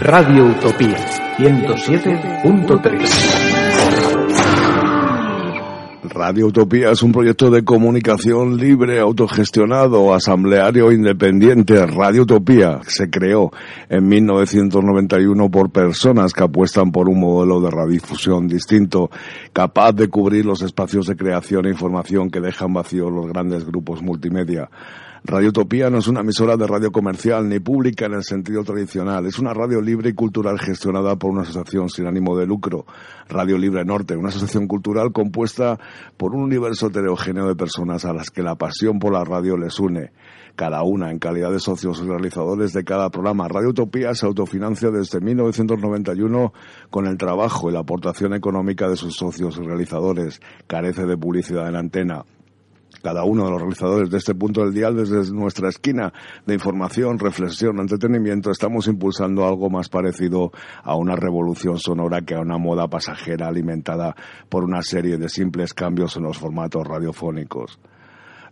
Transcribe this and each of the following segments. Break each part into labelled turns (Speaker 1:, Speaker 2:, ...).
Speaker 1: Radio Utopía 107.3
Speaker 2: Radio Utopía es un proyecto de comunicación libre, autogestionado, asambleario independiente. Radio Utopía se creó en 1991 por personas que apuestan por un modelo de radiodifusión distinto, capaz de cubrir los espacios de creación e información que dejan vacíos los grandes grupos multimedia. Radio Utopía no es una emisora de radio comercial ni pública en el sentido tradicional. Es una radio libre y cultural gestionada por una asociación sin ánimo de lucro, Radio Libre Norte, una asociación cultural compuesta por un universo heterogéneo de personas a las que la pasión por la radio les une cada una en calidad de socios y realizadores de cada programa. Radio Utopía se autofinancia desde 1991 con el trabajo y la aportación económica de sus socios y realizadores. Carece de publicidad en antena cada uno de los realizadores de este punto del dial desde nuestra esquina de información, reflexión, entretenimiento, estamos impulsando algo más parecido a una revolución sonora que a una moda pasajera alimentada por una serie de simples cambios en los formatos radiofónicos.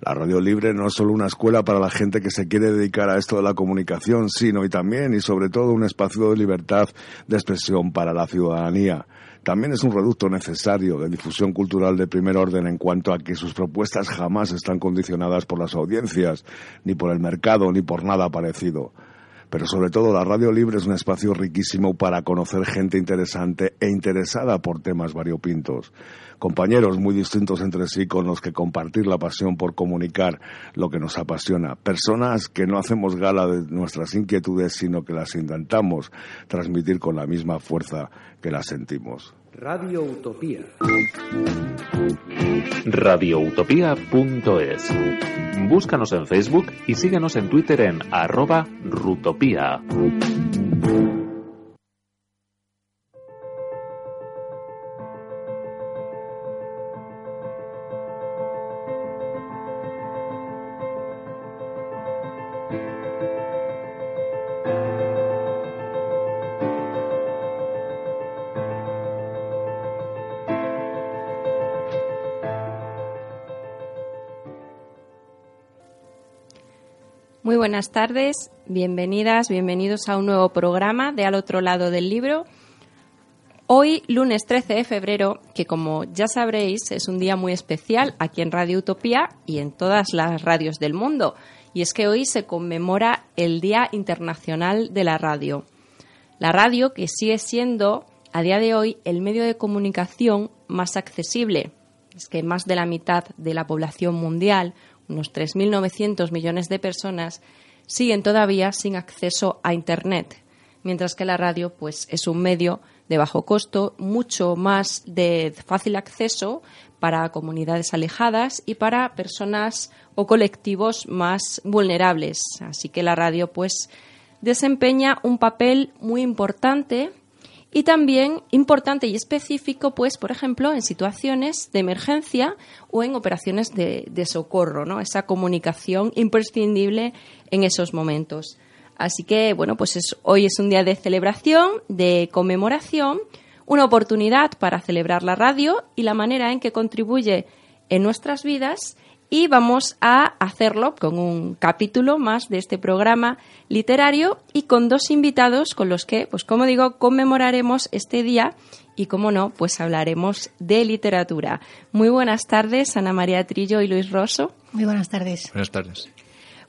Speaker 2: La radio libre no es solo una escuela para la gente que se quiere dedicar a esto de la comunicación, sino y también y sobre todo un espacio de libertad de expresión para la ciudadanía. También es un reducto necesario de difusión cultural de primer orden en cuanto a que sus propuestas jamás están condicionadas por las audiencias, ni por el mercado, ni por nada parecido. Pero sobre todo la radio libre es un espacio riquísimo para conocer gente interesante e interesada por temas variopintos. Compañeros muy distintos entre sí con los que compartir la pasión por comunicar lo que nos apasiona. Personas que no hacemos gala de nuestras inquietudes, sino que las intentamos transmitir con la misma fuerza que las sentimos.
Speaker 1: Radio Utopía.
Speaker 3: radioutopía.es. Búscanos en Facebook y síguenos en Twitter en arroba rutopía.
Speaker 4: Buenas tardes, bienvenidas, bienvenidos a un nuevo programa de Al otro lado del libro. Hoy, lunes 13 de febrero, que como ya sabréis es un día muy especial aquí en Radio Utopía y en todas las radios del mundo, y es que hoy se conmemora el Día Internacional de la Radio. La radio que sigue siendo a día de hoy el medio de comunicación más accesible. Es que más de la mitad de la población mundial, unos 3.900 millones de personas, siguen todavía sin acceso a Internet, mientras que la radio pues, es un medio de bajo costo, mucho más de fácil acceso para comunidades alejadas y para personas o colectivos más vulnerables. Así que la radio pues desempeña un papel muy importante y también importante y específico, pues, por ejemplo, en situaciones de emergencia o en operaciones de, socorro, ¿no? Esa comunicación imprescindible en esos momentos. Así que, bueno, pues es, hoy es un día de celebración, de conmemoración, una oportunidad para celebrar la radio y la manera en que contribuye en nuestras vidas y vamos a hacerlo con un capítulo más de este programa literario y con dos invitados con los que, pues como digo, conmemoraremos este día y, como no, pues hablaremos de literatura. Muy buenas tardes, Ana María Trillo y Luis Rosso.
Speaker 5: Muy buenas tardes.
Speaker 6: Buenas tardes.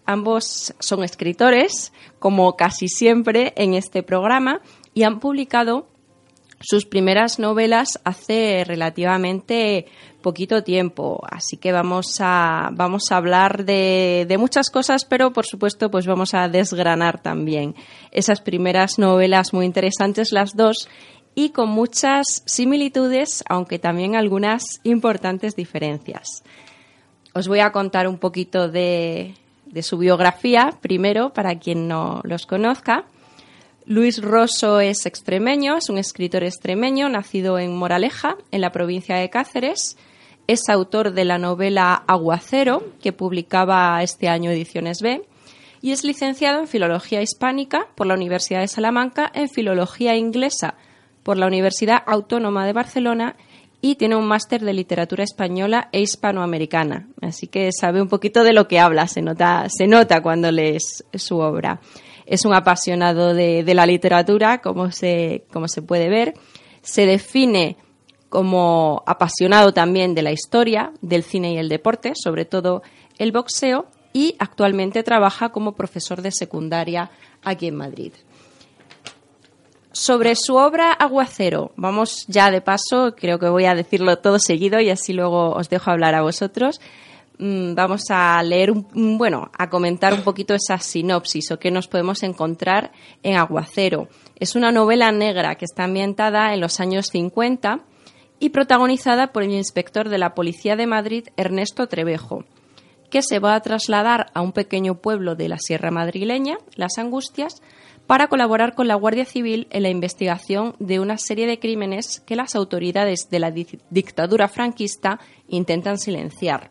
Speaker 4: Ambos son escritores, como casi siempre en este programa, y han publicado sus primeras novelas hace relativamente poquito tiempo, así que vamos a, vamos a hablar de, de, muchas cosas, pero por supuesto pues vamos a desgranar también esas primeras novelas muy interesantes las dos y con muchas similitudes, aunque también algunas importantes diferencias. Os voy a contar un poquito de, de su biografía, primero, para quien no los conozca. Luis Rosso es extremeño, es un escritor extremeño, nacido en Moraleja, en la provincia de Cáceres. Es autor de la novela Aguacero, que publicaba este año Ediciones B, y es licenciado en Filología Hispánica por la Universidad de Salamanca, en Filología Inglesa por la Universidad Autónoma de Barcelona y tiene un máster de literatura española e hispanoamericana. Así que sabe un poquito de lo que habla, se nota, se nota cuando lees su obra. Es un apasionado de, la literatura, como se, como se puede ver. Se define como apasionado también de la historia, del cine y el deporte, sobre todo el boxeo, y actualmente trabaja como profesor de secundaria aquí en Madrid. Sobre su obra Aguacero, vamos ya de paso, creo que voy a decirlo todo seguido y así luego os dejo hablar a vosotros. Mm, vamos a leer, bueno, a comentar un poquito esa sinopsis o qué nos podemos encontrar en Aguacero. Es una novela negra que está ambientada en los años 50 y protagonizada por el inspector de la Policía de Madrid, Ernesto Trevejo, que se va a trasladar a un pequeño pueblo de la Sierra Madrileña, Las Angustias, para colaborar con la Guardia Civil en la investigación de una serie de crímenes que las autoridades de la dictadura franquista intentan silenciar.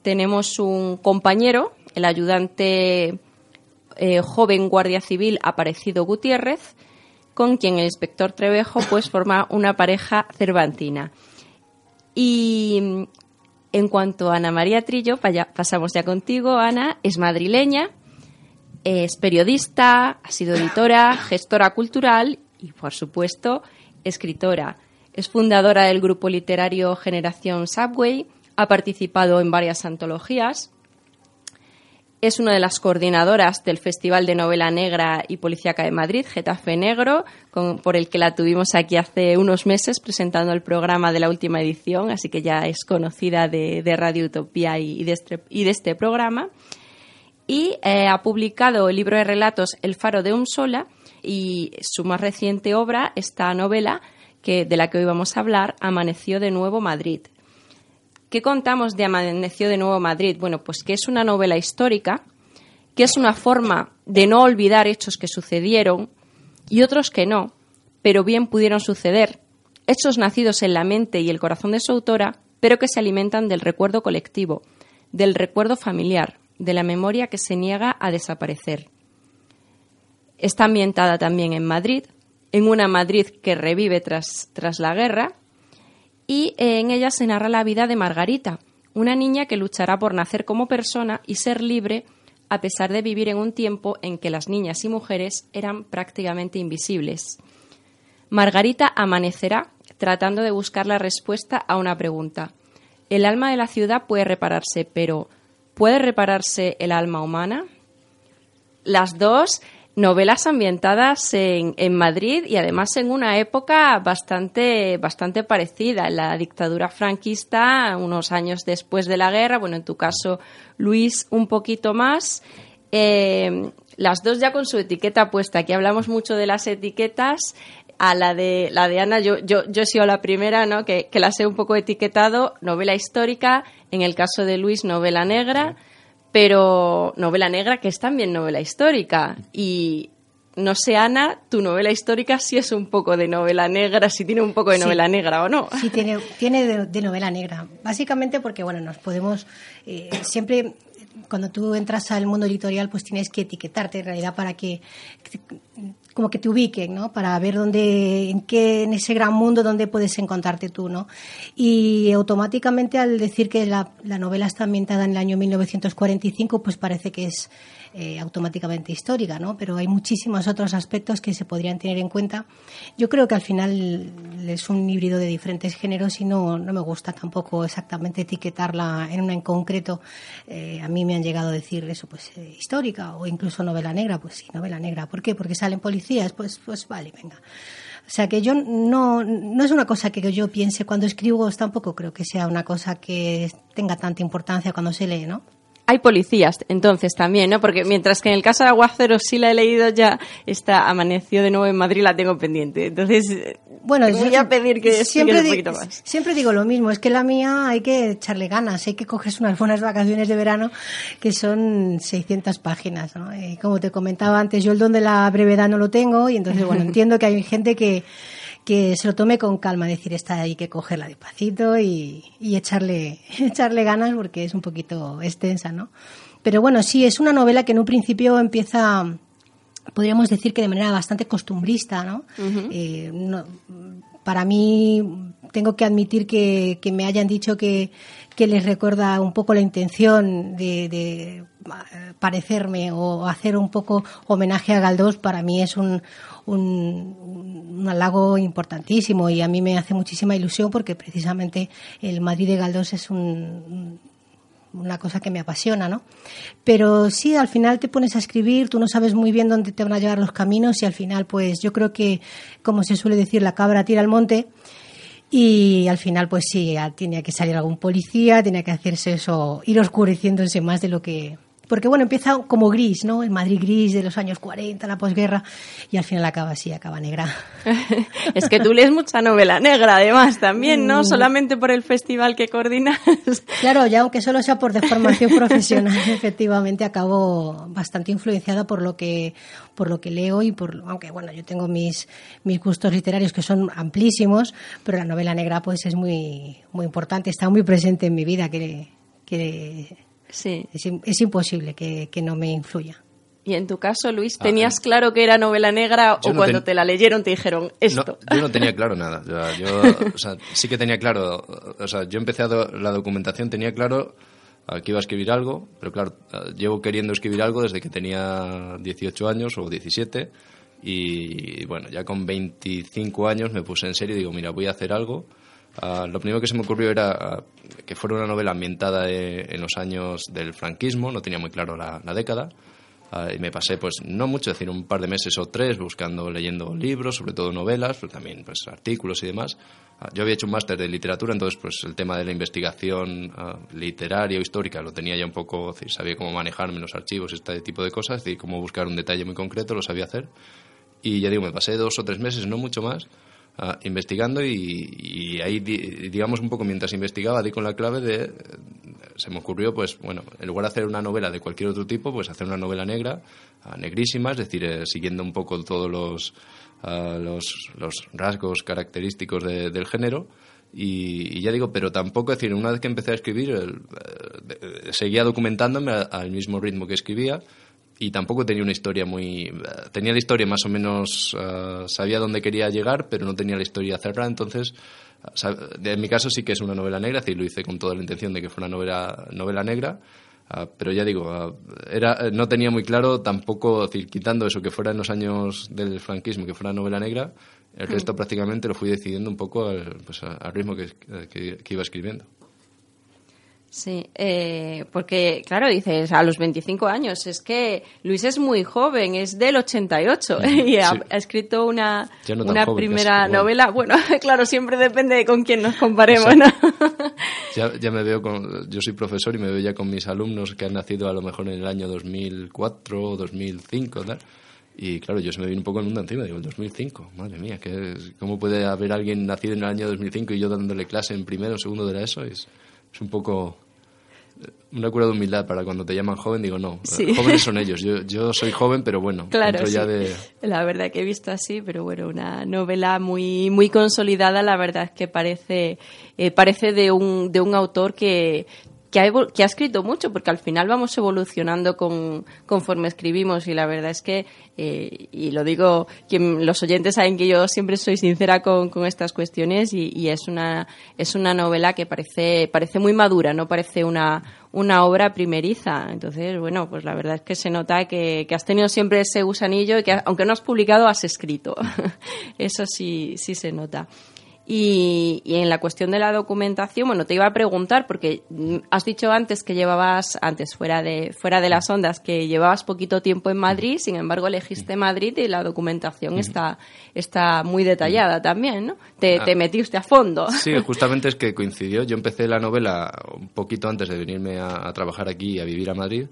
Speaker 4: Tenemos un compañero, el ayudante eh, joven Guardia Civil Aparecido Gutiérrez, con quien el inspector Trevejo pues forma una pareja cervantina. Y en cuanto a Ana María Trillo, pasamos ya contigo, Ana, es madrileña, es periodista, ha sido editora, gestora cultural y, por supuesto, escritora. Es fundadora del grupo literario Generación Subway, ha participado en varias antologías, es una de las coordinadoras del Festival de Novela Negra y Policíaca de Madrid, Getafe Negro, por el que la tuvimos aquí hace unos meses presentando el programa de la última edición, así que ya es conocida de, Radio Utopía y de, este, y de este programa y eh, ha publicado el libro de relatos El faro de un sola y su más reciente obra, esta novela que, de la que hoy vamos a hablar, Amaneció de Nuevo Madrid. ¿Qué contamos de Amaneció de Nuevo Madrid? Bueno, pues que es una novela histórica, que es una forma de no olvidar hechos que sucedieron y otros que no, pero bien pudieron suceder, hechos nacidos en la mente y el corazón de su autora, pero que se alimentan del recuerdo colectivo, del recuerdo familiar, de la memoria que se niega a desaparecer. Está ambientada también en Madrid, en una Madrid que revive tras, tras la guerra, y en ella se narra la vida de Margarita, una niña que luchará por nacer como persona y ser libre a pesar de vivir en un tiempo en que las niñas y mujeres eran prácticamente invisibles. Margarita amanecerá tratando de buscar la respuesta a una pregunta. El alma de la ciudad puede repararse, pero ¿Puede repararse el alma humana? Las dos novelas ambientadas en, Madrid y además en una época bastante, bastante parecida, en la dictadura franquista, unos años después de la guerra, bueno, en tu caso, Luis, un poquito más. Eh, las dos ya con su etiqueta puesta. Aquí hablamos mucho de las etiquetas. A la de, la de Ana, yo, yo, yo he sido la primera, ¿no? Que, que las he un poco etiquetado. Novela histórica, en el caso de Luis, novela negra, pero novela negra que es también novela histórica. Y no sé, Ana, tu novela histórica sí es un poco de novela negra, si tiene un poco de novela negra o no.
Speaker 5: Sí, tiene, tiene de, novela negra. Básicamente porque, bueno, nos podemos. Eh, siempre cuando tú entras al mundo editorial, pues tienes que etiquetarte en realidad para que como que te ubiquen, ¿no? Para ver dónde, en qué, en ese gran mundo donde puedes encontrarte tú, ¿no? Y automáticamente al decir que la, la novela está ambientada en el año 1945, pues parece que es eh, automáticamente histórica, ¿no? Pero hay muchísimos otros aspectos que se podrían tener en cuenta. Yo creo que al final es un híbrido de diferentes géneros y no, no me gusta tampoco exactamente etiquetarla en una en concreto. Eh, a mí me han llegado a decir eso, pues eh, histórica o incluso novela negra. Pues sí, novela negra. ¿Por qué? Porque salen policías. Pues, pues vale, venga. O sea que yo no, no es una cosa que yo piense cuando escribo, tampoco creo que sea una cosa que tenga tanta importancia cuando se lee, ¿no?
Speaker 4: Hay policías, entonces también, ¿no? Porque mientras que en el caso de Aguacero sí la he leído ya, esta amaneció de nuevo en Madrid la tengo pendiente. Entonces,
Speaker 5: bueno,
Speaker 4: te voy a pedir que
Speaker 5: siempre,
Speaker 4: un poquito más.
Speaker 5: siempre digo lo mismo, es que la mía hay que echarle ganas, hay que cogerse unas buenas vacaciones de verano que son 600 páginas, ¿no? Y como te comentaba antes, yo el don de la brevedad no lo tengo y entonces, bueno, entiendo que hay gente que que se lo tome con calma, decir, esta hay que cogerla despacito y, y echarle, echarle ganas porque es un poquito extensa, ¿no? Pero bueno, sí, es una novela que en un principio empieza, podríamos decir que de manera bastante costumbrista, ¿no? Eh, no para mí, tengo que admitir que, que me hayan dicho que, que, les recuerda un poco la intención de, de parecerme o hacer un poco homenaje a Galdós, para mí es un, un, halago importantísimo y a mí me hace muchísima ilusión porque precisamente el Madrid de Galdós es un, una cosa que me apasiona, ¿no? Pero sí, al final te pones a escribir, tú no sabes muy bien dónde te van a llevar los caminos y al final, pues yo creo que, como se suele decir, la cabra tira al monte y al final, pues sí, tiene que salir algún policía, tiene que hacerse eso, ir oscureciéndose más de lo que porque bueno, empieza como gris, ¿no? El Madrid gris de los años 40, la posguerra, y al final acaba así, acaba negra.
Speaker 4: es que tú lees mucha novela negra, además, también, ¿no? Mm. Solamente por el festival que coordinas.
Speaker 5: claro, ya aunque solo sea por deformación profesional, efectivamente acabo bastante influenciada por lo que por lo que leo y por aunque bueno, yo tengo mis mis gustos literarios que son amplísimos, pero la novela negra pues es muy muy importante, está muy presente en mi vida que que
Speaker 4: Sí.
Speaker 5: Es, es imposible que, que, no me influya.
Speaker 4: Y en tu caso, Luis, ah, ¿tenías claro que era novela negra o cuando te la leyeron te dijeron esto?
Speaker 6: yo no tenía claro nada. Yo, o sea, sí que tenía claro, o sea, yo empecé la documentación, tenía claro que iba a escribir algo, pero claro, llevo queriendo escribir algo desde que tenía 18 años o 17 y bueno, ya con 25 años me puse en serio y digo, mira, voy a hacer algo Ah, lo primero que se me ocurrió era ah, que fuera una novela ambientada en los años del franquismo, no tenía muy claro la, década. Uh, y me pasé, pues, no mucho, es decir, un par de meses o tres buscando, leyendo libros, sobre todo novelas, pero también, pues, artículos y demás. yo había hecho un máster de literatura, entonces, pues, el tema de la investigación literaria o histórica lo tenía ya un poco, decir, sabía cómo manejarme los archivos, este tipo de cosas, es decir, cómo buscar un detalle muy concreto, lo sabía hacer. Y ya digo, me pasé dos o tres meses, no mucho más, Uh, investigando y, y, ahí, digamos, un poco mientras investigaba, di con la clave de. Se me ocurrió, pues, bueno, en lugar de hacer una novela de cualquier otro tipo, pues hacer una novela negra, uh, negrísima, es decir, eh, siguiendo un poco todos los, uh, los, los, rasgos característicos de, del género. Y, y, ya digo, pero tampoco, es decir, una vez que empecé a escribir, el, eh, seguía documentándome al mismo ritmo que escribía y tampoco tenía una historia muy... Tenía la historia más o menos... Uh, sabía dónde quería llegar, pero no tenía la historia cerrada, entonces... En mi caso sí que es una novela negra, así lo hice con toda la intención de que fuera una novela, novela negra, uh, pero ya digo, uh, era, no tenía muy claro tampoco, decir, quitando eso, que fuera en los años del franquismo, que fuera novela negra, el resto mm. prácticamente lo fui decidiendo un poco al, pues, al ritmo que, que iba escribiendo.
Speaker 4: Sí, eh, porque claro, dices a los 25 años, es que Luis es muy joven, es del 88 y ha, escrito una, una primera novela. Bueno, claro, siempre depende de con quién nos comparemos, ¿no?
Speaker 6: ya, ya, me veo con, yo soy profesor y me veo ya con mis alumnos que han nacido a lo mejor en el año 2004 o 2005, ¿tal? Y claro, yo se me viene un poco el mundo encima, digo, el 2005, madre mía, ¿qué, ¿cómo puede haber alguien nacido en el año 2005 y yo dándole clase en primero o segundo de la ESO? Es, es un poco una cura de humildad para cuando te llaman joven, digo, no, jóvenes son ellos. Yo, yo soy joven, pero bueno,
Speaker 4: claro,
Speaker 6: ya de...
Speaker 4: La verdad que he visto así, pero bueno, una novela muy, muy consolidada, la verdad es que parece, eh, parece de un, de un autor que que ha, que ha, escrito mucho, porque al final vamos evolucionando con, conforme escribimos y la verdad es que, eh, y lo digo, quien, los oyentes saben que yo siempre soy sincera con, con estas cuestiones y, y, es, una, es una novela que parece, parece muy madura, no parece una, una obra primeriza. Entonces, bueno, pues la verdad es que se nota que, que has tenido siempre ese gusanillo y que aunque no has publicado, has escrito. Eso sí, sí se nota. Y, y, en la cuestión de la documentación, bueno, te iba a preguntar, porque has dicho antes que llevabas, antes fuera de, fuera de las ondas, que llevabas poquito tiempo en Madrid, sin embargo elegiste Madrid y la documentación está, está muy detallada también, ¿no? Te,
Speaker 6: Ah.
Speaker 4: te metiste a fondo.
Speaker 6: Sí, justamente es que coincidió. Yo empecé la novela un poquito antes de venirme a, a trabajar aquí y a vivir a Madrid.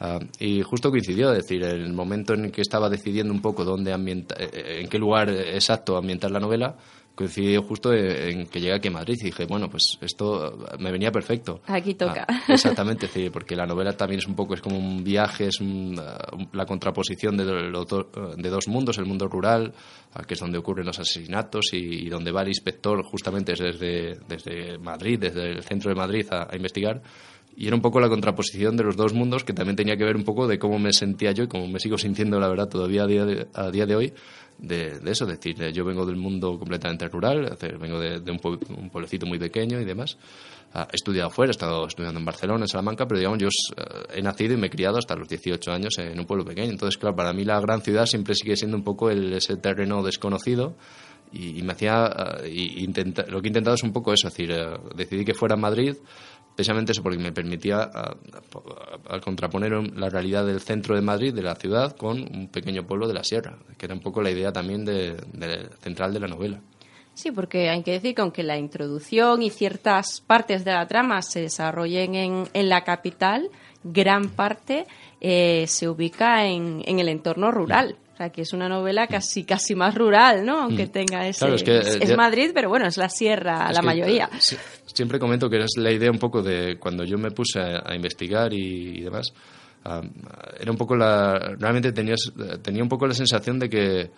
Speaker 6: ah, y justo coincidió, es decir, el momento en que estaba decidiendo un poco dónde ambienta- eh, en qué lugar exacto ambientar la novela, coincidió justo en, que llegué aquí a Madrid y dije, bueno, pues esto me venía perfecto.
Speaker 4: Aquí toca.
Speaker 6: Ah, exactamente, es decir, porque la novela también es un poco, es como un viaje, es un, un- la contraposición de, do- de dos mundos, el mundo rural, ah, que es donde ocurren los asesinatos y, y donde va el inspector justamente es desde, desde Madrid, desde el centro de Madrid a, a investigar. Y era un poco la contraposición de los dos mundos que también tenía que ver un poco de cómo me sentía yo y cómo me sigo sintiendo, la verdad, todavía a día de, a día de hoy, de, de eso. Es decir, eh, yo vengo del mundo completamente rural, vengo de, de un, un pueblecito muy pequeño y demás. Ah, he estudiado fuera, he estado estudiando en Barcelona, en Salamanca, pero digamos, yo eh, he nacido y me he criado hasta los 18 años en un pueblo pequeño. Entonces, claro, para mí la gran ciudad siempre sigue siendo un poco el- ese terreno desconocido y, y me hacía eh, y intenta- lo que he intentado es un poco eso, es decir, eh, decidí que fuera Madrid precisamente eso porque me permitía ah, a- al contraponer la realidad del centro de Madrid, de la ciudad, con un pequeño pueblo de la sierra, que era un poco la idea también de- central de la novela.
Speaker 4: Sí, porque hay que decir que aunque la introducción y ciertas partes de la trama se desarrollen en, en la capital, gran parte eh, se ubica en, en el entorno rural. Sea, que es una novela casi casi más rural, ¿no? Aunque
Speaker 6: Mm.
Speaker 4: tenga ese...
Speaker 6: Claro, es que,
Speaker 4: es,
Speaker 6: eh,
Speaker 4: es
Speaker 6: ya-
Speaker 4: Madrid, pero bueno, es la sierra
Speaker 6: Es
Speaker 4: la
Speaker 6: que,
Speaker 4: mayoría.
Speaker 6: eh, sí, siempre comento que es la idea un poco de cuando yo me puse a, a investigar y, y demás. ah, era un poco la. Realmente tenías, tenía un poco la sensación de que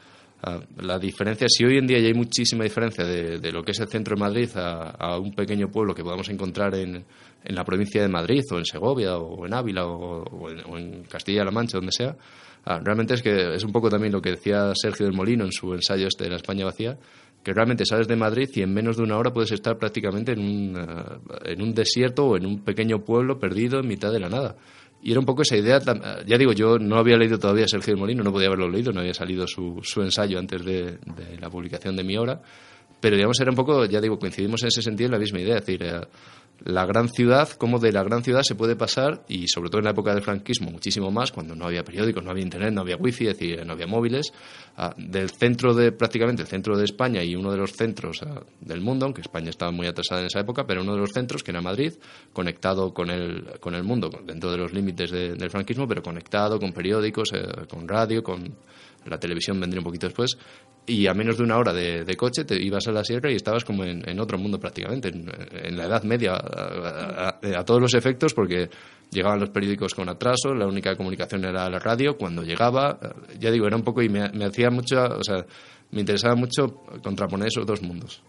Speaker 6: ah, la diferencia, si hoy en día ya hay muchísima diferencia de, de lo que es el centro de Madrid a, a un pequeño pueblo que podamos encontrar en, en la provincia de Madrid o en Segovia o en Ávila o, o en, o en Castilla-La Mancha, donde sea. Ah, realmente es que es un poco también lo que decía Sergio del Molino en su ensayo este de la España vacía, que realmente sales de Madrid y en menos de una hora puedes estar prácticamente en un, eh, en un desierto o en un pequeño pueblo perdido en mitad de la nada. Y era un poco esa idea, eh, ya digo, yo no había leído todavía Sergio del Molino, no podía haberlo leído, no había salido su, su ensayo antes de, de la publicación de mi obra, pero digamos era un poco, ya digo, coincidimos en ese sentido en la misma idea, es decir, eh, la gran ciudad, cómo de la gran ciudad se puede pasar, y sobre todo en la época del franquismo, muchísimo más, cuando no había periódicos, no había internet, no había wifi, es decir, no había móviles, del centro de, prácticamente el centro de España y uno de los centros del mundo, aunque España estaba muy atrasada en esa época, pero uno de los centros, que era Madrid, conectado con el, con el mundo, dentro de los límites de- del franquismo, pero conectado con periódicos, eh, con radio, con la televisión vendría un poquito después, y a menos de una hora de, de coche te ibas a la sierra y estabas como en, otro mundo prácticamente, en, la Edad Media, a, a- todos los efectos, porque llegaban los periódicos con atraso, la única comunicación era la radio, cuando llegaba, eh, ya digo, era un poco, y me, me hacía mucho, o sea, me interesaba mucho contraponer esos dos mundos.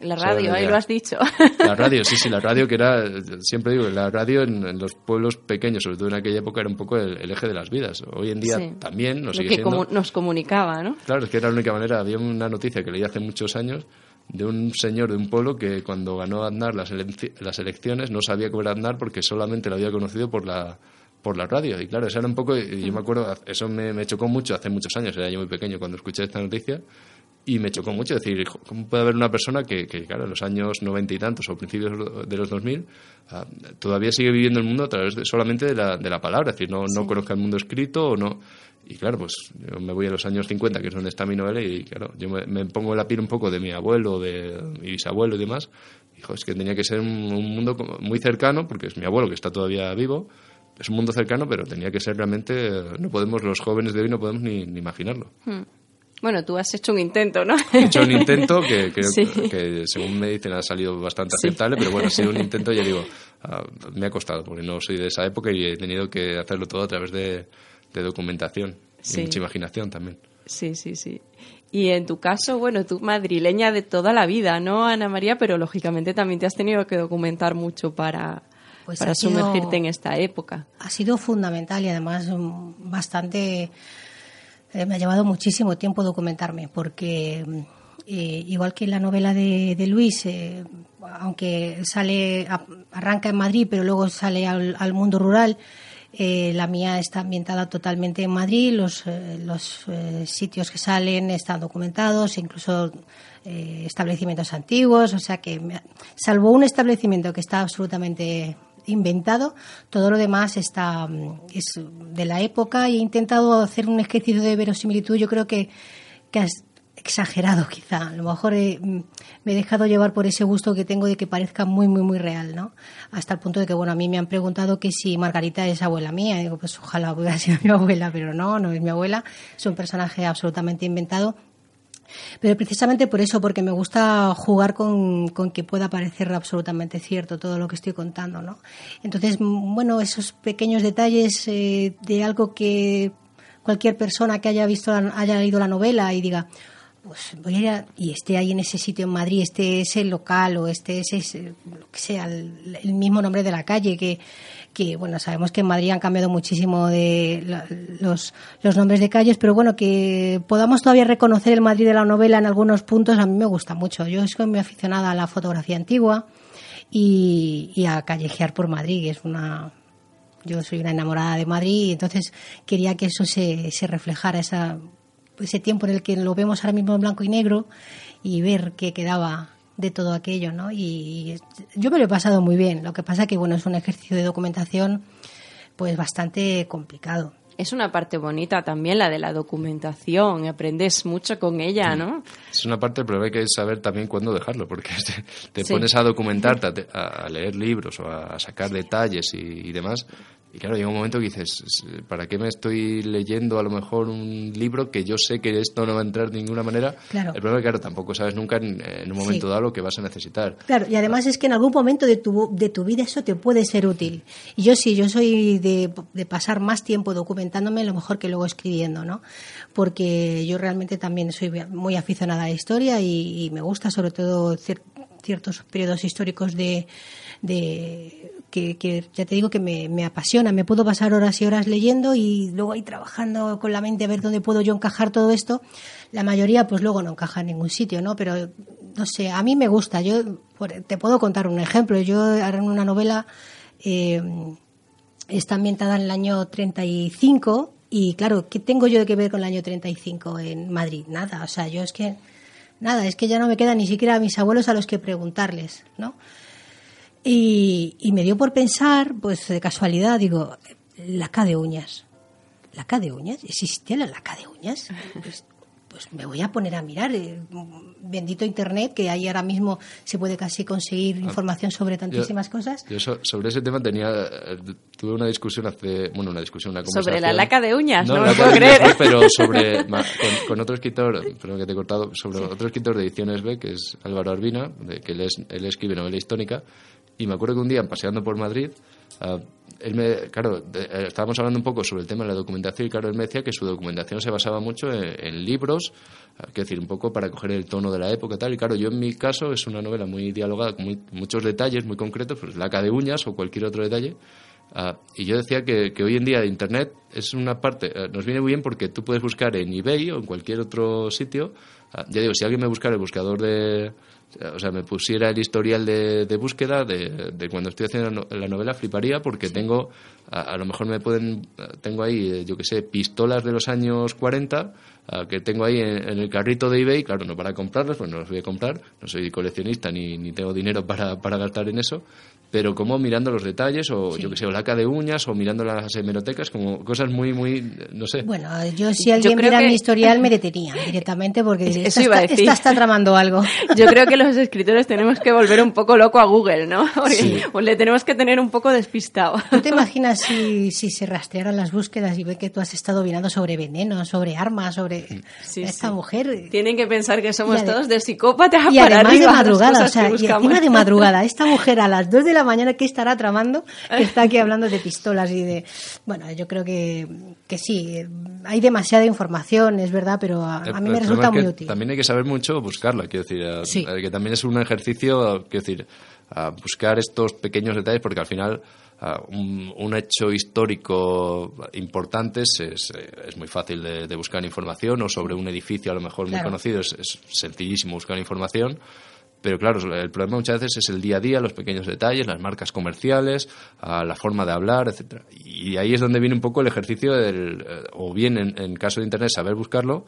Speaker 4: La radio, ahí lo has dicho.
Speaker 6: La radio, sí, sí, la radio que era, siempre digo, la radio en, en los pueblos pequeños, sobre todo en aquella época, era un poco el, el eje de las vidas. Hoy en día
Speaker 4: Sí.
Speaker 6: también Lo sigue
Speaker 4: que
Speaker 6: siendo.
Speaker 4: nos comunicaba, ¿no?
Speaker 6: Claro, es que era la única manera. Había una noticia que leí hace muchos años de un señor de un pueblo que cuando ganó Aznar las, elenci- las elecciones no sabía cómo era Aznar porque solamente lo había conocido por la por la radio. Y claro, eso era un poco, y yo me acuerdo, eso me, me chocó mucho hace muchos años, era yo muy pequeño cuando escuché esta noticia, y me chocó mucho decir, ¿cómo puede haber una persona que, que, claro, en los años noventa y tantos o principios de los 2000 ah, todavía sigue viviendo el mundo a través de, solamente de la, de la palabra, es decir, no, no conozca el mundo escrito o no... Y claro, pues yo me voy a los años 50, que es donde está mi novela, y claro, yo me, me pongo la piel un poco de mi abuelo, de mi bisabuelo y demás. Hijo, es que tenía que ser un, un mundo muy cercano, porque es mi abuelo que está todavía vivo, es un mundo cercano, pero tenía que ser realmente, no podemos, los jóvenes de hoy no podemos ni, ni imaginarlo.
Speaker 4: Hmm. Bueno, tú has hecho un intento, ¿no?
Speaker 6: He hecho un intento que creo
Speaker 4: Sí.
Speaker 6: que, según me dicen, ha salido bastante
Speaker 4: Sí.
Speaker 6: aceptable, pero bueno, ha sido un intento, ya digo, ah, me ha costado, porque no soy de esa época y he tenido que hacerlo todo a través de, de documentación
Speaker 4: Sí.
Speaker 6: y mucha imaginación también.
Speaker 4: Sí, sí, sí. Y en tu caso, bueno, tú madrileña de toda la vida, ¿no, Ana María? Pero lógicamente también te has tenido que documentar mucho para,
Speaker 5: Pues
Speaker 4: para
Speaker 5: sido-
Speaker 4: sumergirte en esta época.
Speaker 5: ha sido fundamental y además mm, bastante eh, me ha llevado muchísimo tiempo documentarme porque mm, eh, igual que la novela de, de Luis eh, aunque sale a- arranca en Madrid pero luego sale al, al mundo rural Eh, la mía está ambientada totalmente en Madrid, los, los sitios que salen están documentados, incluso establecimientos antiguos, o sea que, me- salvo un establecimiento que está absolutamente inventado, todo lo demás está mm, es de la época y he intentado hacer un ejercicio de verosimilitud, yo creo que, que has exagerado quizá, a lo mejor eh, mm, me he dejado llevar por ese gusto que tengo de que parezca muy muy muy real, ¿no? Hasta el punto de que bueno, a mí me han preguntado que si Margarita es abuela mía, y digo, pues ojalá hubiera sido mi abuela, pero no, no es mi abuela, es un personaje absolutamente inventado pero precisamente por eso, porque me gusta jugar con, con que pueda parecer absolutamente cierto todo lo que estoy contando, ¿no? Entonces, bueno, esos pequeños detalles eh, de algo que cualquier persona que haya visto, haya leído la novela y diga, pues voy a ir a- y esté ahí en ese sitio en Madrid, este es el local o este es ese- lo que sea, el mismo nombre de la calle, que, que bueno, sabemos que en Madrid han cambiado muchísimo de la- los, los nombres de calles, pero bueno, que podamos todavía reconocer el Madrid de la novela en algunos puntos, a mí me gusta mucho. Yo soy muy aficionada a la fotografía antigua y, a callejear por Madrid, es una, yo soy una enamorada de Madrid y entonces quería que eso se, se reflejara, esa, ese tiempo en el que lo vemos ahora mismo en blanco y negro y ver qué quedaba de todo aquello, ¿no? Y yo me lo he pasado muy bien. Lo que pasa que, bueno, es un ejercicio de documentación pues bastante complicado.
Speaker 4: Es una parte bonita también la de la documentación, aprendes mucho con ella, ¿no?
Speaker 6: Es una parte, pero hay que saber también cuándo dejarlo, porque te, te
Speaker 4: Sí.
Speaker 6: pones a documentarte, a leer libros o a sacar detalles y, y demás. Y claro, llega un momento que dices, ¿para qué me estoy leyendo a lo mejor un libro que yo sé que esto no va a entrar de ninguna manera?
Speaker 5: Claro.
Speaker 6: El problema es que, claro, tampoco sabes nunca en, en un momento
Speaker 5: Sí.
Speaker 6: dado lo que vas a necesitar.
Speaker 5: Claro, y además es que en algún momento de tu, de tu vida eso te puede ser útil. Y yo sí, yo soy de, de pasar más tiempo documentándome lo mejor que luego escribiendo, ¿no? Porque yo realmente también soy muy aficionada a la historia y, y me gusta sobre todo cier- ciertos periodos históricos de, de que, que ya te digo que me, apasiona. Me puedo pasar horas y horas leyendo y luego ahí trabajando con la mente a ver dónde puedo yo encajar todo esto. La mayoría pues luego no encaja en ningún sitio, ¿no? Pero no sé, a mí me gusta. Yo te puedo contar un ejemplo. Yo ahora en una novela eh, está ambientada en el año 35 y claro, ¿qué tengo yo que ver con el año 35 en Madrid? Nada, o sea, yo es que nada, es que ya no me queda ni siquiera a mis abuelos a los que preguntarles, ¿no? Y, y me dio por pensar, pues de casualidad, digo, laca de uñas. ¿Laca de uñas? ¿Existía la laca de uñas? Pues, pues me voy a poner a mirar. eh, bendito Internet, que ahí ahora mismo se puede casi conseguir información sobre tantísimas cosas.
Speaker 6: Yo so- sobre ese tema tenía eh, tuve una discusión hace bueno una discusión una conversación
Speaker 4: Sobre la laca de uñas, no me
Speaker 6: laca
Speaker 4: puedo creer.
Speaker 6: uñas no, pero sobre ma- con, con otro escritor perdón que te he cortado sobre otro escritor de ediciones B que es Álvaro Arbina de que él, es- él escribe novela histórica y me acuerdo que un día paseando por Madrid ah, él me claro de- eh, estábamos hablando un poco sobre el tema de la documentación y claro él me decía que su documentación se basaba mucho en, en libros ah, quiero decir un poco para coger el tono de la época tal y claro yo en mi caso es una novela muy dialogada con muy- muchos detalles muy concretos pues laca de uñas o cualquier otro detalle Ah, y yo decía que, que hoy en día Internet es una parte, eh, nos viene muy bien porque tú puedes buscar en eBay o en cualquier otro sitio. ah, ya digo, si alguien me buscara el buscador de. O sea, me pusiera el historial de, de búsqueda de, de cuando estoy haciendo la no- la novela, fliparía porque tengo. A, a lo mejor me pueden. Tengo ahí, eh, yo que sé, pistolas de los años 40 ah, que tengo ahí en, en el carrito de eBay. Claro, no para comprarlas, pues no las voy a comprar. No soy coleccionista ni, ni tengo dinero para, para gastar en eso pero como mirando los detalles o yo que sé, o laca de uñas o mirando las hemerotecas, como cosas muy, muy, no sé.
Speaker 5: Bueno, yo si alguien
Speaker 4: creo
Speaker 5: mira
Speaker 4: que-
Speaker 5: mi historial me detenía directamente porque
Speaker 4: Eso
Speaker 5: esta,
Speaker 4: iba a
Speaker 5: está,
Speaker 4: decir.
Speaker 5: esta está tramando algo.
Speaker 4: Yo creo que los escritores tenemos que volver un poco loco a Google, ¿no? Porque pues le tenemos que tener un poco despistado.
Speaker 5: ¿Tú te imaginas si, si se rastrearan las búsquedas y ve que tú has estado mirando sobre veneno, sobre armas, sobre
Speaker 4: Sí,
Speaker 5: esta
Speaker 4: sí.
Speaker 5: mujer?
Speaker 4: Tienen que pensar que somos todos de psicópata
Speaker 5: Y
Speaker 4: para
Speaker 5: además de
Speaker 4: arriba, las
Speaker 5: madrugada, o sea, y encima de madrugada, esta mujer a las 2 de la mañana que estará tramando, que está aquí hablando de pistolas y de... Bueno, yo creo que, que sí, hay demasiada información, es verdad, pero a,
Speaker 6: El-
Speaker 5: a mí
Speaker 6: el
Speaker 5: me resulta
Speaker 6: es que
Speaker 5: muy útil.
Speaker 6: También hay que saber mucho buscarla, quiero decir, eh,
Speaker 5: Sí.
Speaker 6: eh, que también es un ejercicio, quiero decir, a buscar estos pequeños detalles, porque al final ah, un, un hecho histórico importante es, es, eh, es muy fácil de, de buscar información, o sobre un edificio a lo mejor muy
Speaker 5: Claro.
Speaker 6: conocido es, es sencillísimo buscar información. Pero claro, el problema muchas veces es el día a día, los pequeños detalles, las marcas comerciales, la forma de hablar, etcétera. Y ahí es donde viene un poco el ejercicio del, eh, o bien en, en caso de Internet saber buscarlo,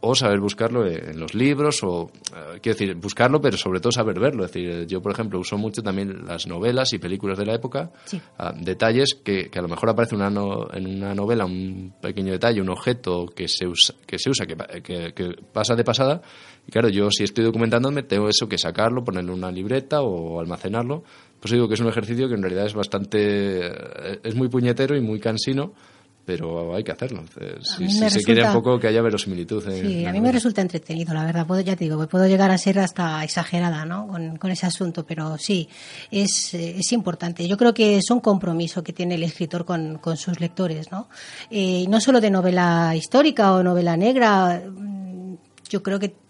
Speaker 6: o saber buscarlo en los libros, o eh, quiero decir, buscarlo, pero sobre todo saber verlo. Es decir, yo, por ejemplo, uso mucho también las novelas y películas de la época,
Speaker 5: Sí.
Speaker 6: ah, detalles que, que a lo mejor aparece una no- en una novela, un pequeño detalle, un objeto que se usa, que, se usa, que- que pasa de pasada. Y claro, yo si estoy documentándome, tengo eso que sacarlo, ponerlo en una libreta o almacenarlo. Pues digo que es un ejercicio que en realidad es bastante. eh, es muy puñetero y muy cansino. Pero hay que hacerlo.
Speaker 5: A
Speaker 6: si se quiere un poco que haya verosimilitud. en
Speaker 5: Sí, a mí me resulta entretenido, la verdad. Puedo, ya te digo, puedo llegar a ser hasta exagerada ¿no? con, con ese asunto, pero sí, es, eh, es importante. Yo creo que es un compromiso que tiene el escritor con, con sus lectores, ¿no? Eh, no solo de novela histórica o novela negra, mm, yo creo que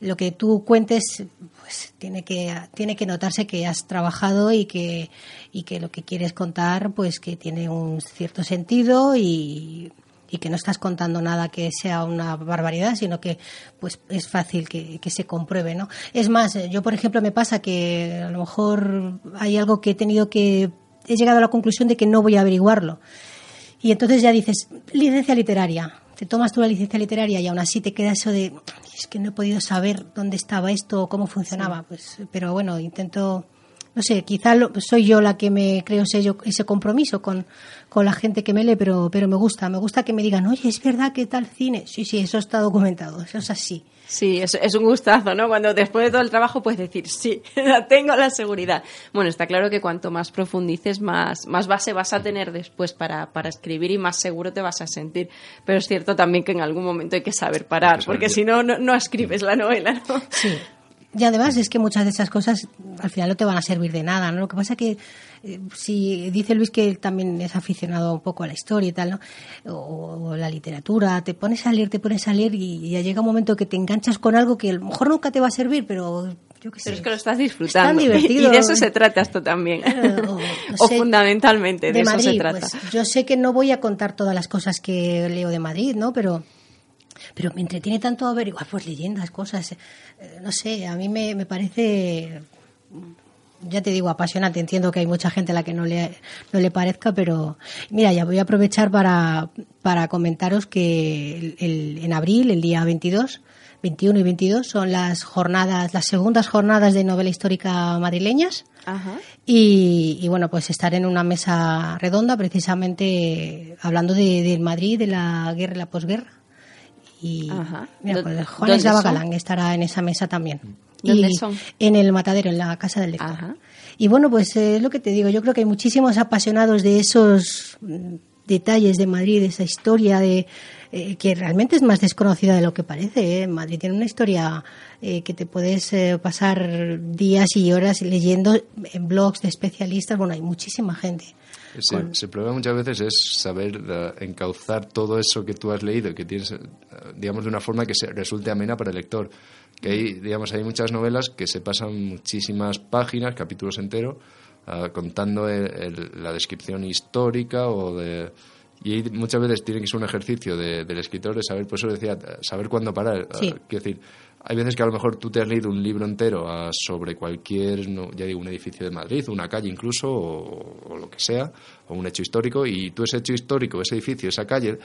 Speaker 5: lo que tú cuentes pues tiene que tiene que notarse que has trabajado y que y que lo que quieres contar pues que tiene un cierto sentido y y que no estás contando nada que sea una barbaridad, sino que pues es fácil que, que se compruebe, ¿no? Es más, eh, yo por ejemplo me pasa que a lo mejor hay algo que he tenido que he llegado a la conclusión de que no voy a averiguarlo. Y entonces ya dices, licencia literaria. Te tomas tú la licencia literaria y aún así te queda eso de, es que no he podido saber dónde estaba esto o cómo funcionaba. Pues, pero bueno, intento, no sé, quizá lo- soy yo la que me creo ese, yo- ese compromiso con, con la gente que me lee, pero, pero me gusta. Me gusta que me digan, oye, es verdad que tal cine. Sí, sí, eso está documentado, eso es así.
Speaker 4: Sí, es, es un gustazo, ¿no? Cuando después de todo el trabajo puedes decir, sí, la tengo la seguridad. Bueno, está claro que cuanto más profundices, más, más base vas a tener después para, para escribir y más seguro te vas a sentir. Pero es cierto también que en algún momento hay que saber parar, porque
Speaker 6: que-
Speaker 4: si no, no, no escribes la novela, ¿no?
Speaker 5: Sí. Y además es que muchas de esas cosas al final no te van a servir de nada, ¿no? Lo que pasa que eh, si dice Luis que él también es aficionado un poco a la historia y tal, ¿no? O, o la literatura, te pones a leer, te pones a leer y ya llega un momento que te enganchas con algo que a lo mejor nunca te va a servir, pero yo qué sé.
Speaker 4: Pero es que lo estás disfrutando.
Speaker 5: Es tan divertido.
Speaker 4: Y de eso se trata esto también.
Speaker 5: Claro, o, no
Speaker 4: o
Speaker 5: sé,
Speaker 4: fundamentalmente, de,
Speaker 5: de
Speaker 4: eso se trata.
Speaker 5: pues, yo sé que no voy a contar todas las cosas que leo de Madrid, ¿no? Pero, pero me entretiene tanto averiguar pues leyendas, cosas. eh, no sé, a mí me, me parece, ya te digo, apasionante. Entiendo que hay mucha gente a la que no le, no le parezca, pero mira, ya voy a aprovechar para, para comentaros que el- el- en abril, el día 22, 21 y 22, son las jornadas, las segundas jornadas de novela histórica madrileñas.
Speaker 4: Ajá.
Speaker 5: Y, y, bueno, pues estar en una mesa redonda precisamente hablando de, del Madrid, de la guerra y la posguerra. Y
Speaker 4: Ajá. ¿Dó-
Speaker 5: pues Juan Eslava? Galán estará en esa mesa también.
Speaker 4: ¿Dónde
Speaker 5: y
Speaker 4: son?
Speaker 5: En el matadero, en la casa del lector.
Speaker 4: Ajá.
Speaker 5: Y bueno, pues eh, es lo que te digo, yo creo que hay muchísimos apasionados de esos mm, detalles de Madrid, de esa historia de eh, que realmente es más desconocida de lo que parece. ¿eh? Madrid tiene una historia eh, que te puedes eh, pasar días y horas leyendo en blogs de especialistas. Bueno, hay muchísima gente.
Speaker 6: Sí, sí, el problema muchas veces es saber eh, encauzar todo eso que tú has leído, que tienes, eh, digamos, de una forma que se resulte amena para el lector. Que hay, digamos, hay muchas novelas que se pasan muchísimas páginas, capítulos enteros, ah, contando el- el- la descripción histórica o de... Y muchas veces tiene que ser un ejercicio de- del escritor de saber, por eso decía, saber cuándo parar.
Speaker 5: Sí.
Speaker 6: Ah, quiero decir, hay veces que a lo mejor tú te has leído un libro entero ah, sobre cualquier, no, ya digo, un edificio de Madrid, una calle incluso, o, o lo que sea, o un hecho histórico, y tú ese hecho histórico, ese edificio, esa calle,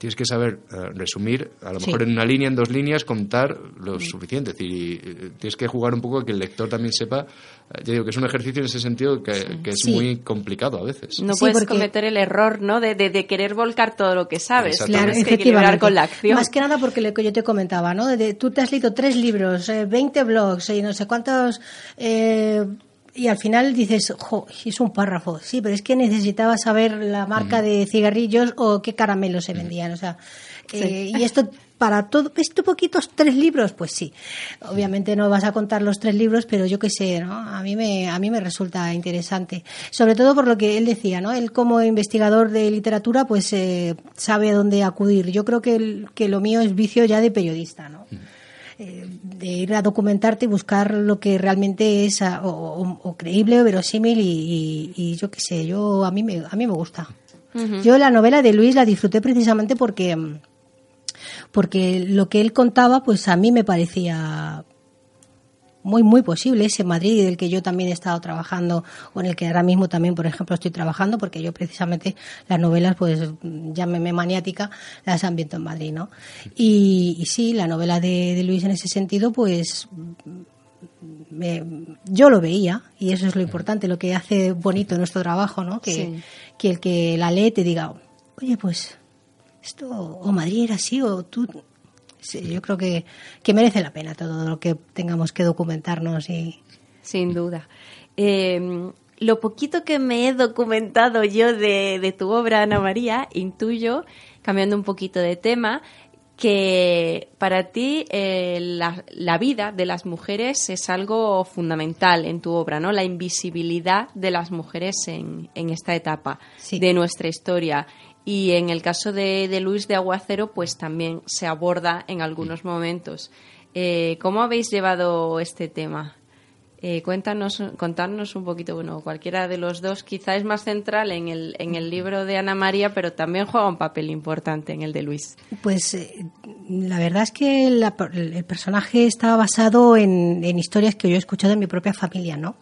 Speaker 6: tienes que saber eh, resumir, a lo
Speaker 5: Sí.
Speaker 6: mejor en una línea, en dos líneas, contar lo suficiente. Es decir, y, eh, tienes que jugar un poco a que el lector también sepa, eh, ya digo, que es un ejercicio en ese sentido que, que es
Speaker 5: Sí.
Speaker 6: muy complicado a veces.
Speaker 4: No
Speaker 5: Sí,
Speaker 4: puedes
Speaker 5: porque-
Speaker 4: cometer el error, ¿no? De, de, de querer volcar todo lo que sabes.
Speaker 6: Exactamente.
Speaker 4: Tienes que equilibrar con la acción.
Speaker 5: Más que nada porque lo que yo te comentaba, ¿no? De- tú te has leído tres libros, eh, 20 blogs y no sé cuántos. eh, y al final dices, jo, es un párrafo. Sí, pero es que necesitaba saber la marca de cigarrillos o qué caramelos se vendían. O sea, eh, y esto para todo, ¿esto poquitos tres libros? Pues sí. Obviamente no vas a contar los tres libros, pero yo qué sé, ¿no? A mí me, a mí me resulta interesante. Sobre todo por lo que él decía, ¿no? Él como investigador de literatura, pues eh, sabe a dónde acudir. Yo creo que, el- que lo mío es vicio ya de periodista, ¿no? Eh, de ir a documentarte y buscar lo que realmente es ah, o, o- o creíble o verosímil y, y- y yo qué sé, yo a mí me, a mí me gusta. Yo la novela de Luis la disfruté precisamente porque porque lo que él contaba pues a mí me parecía muy, muy posible, ese Madrid del que yo también he estado trabajando o en el que ahora mismo también, por ejemplo, estoy trabajando, porque yo precisamente las novelas, pues llámeme maniática, las ambiento en Madrid, ¿no? Y, y sí, la novela de, de Luis en ese sentido, pues me, yo lo veía y eso es lo importante, lo que hace bonito nuestro trabajo, ¿no? Que,
Speaker 4: Sí.
Speaker 5: que el que la lee te diga, oye, pues esto, o Madrid era así, o tú... Sí, yo creo que, que merece la pena todo lo que tengamos que documentarnos y...
Speaker 4: Sin duda. Eh, lo poquito que me he documentado yo de, de tu obra, Ana María, intuyo, cambiando un poquito de tema, que para ti eh, la, la vida de las mujeres es algo fundamental en tu obra, ¿no? La invisibilidad de las mujeres en, en esta etapa
Speaker 5: Sí.
Speaker 4: de nuestra historia. Y en el caso de, de Luis de Aguacero, pues también se aborda en algunos momentos. Eh, ¿Cómo habéis llevado este tema? Eh, cuéntanos, contarnos un poquito, bueno, cualquiera de los dos quizá es más central en el, en el libro de Ana María, pero también juega un papel importante en el de Luis.
Speaker 5: Pues eh, la verdad es que la- el personaje estaba basado en, en historias que yo he escuchado en mi propia familia, ¿no?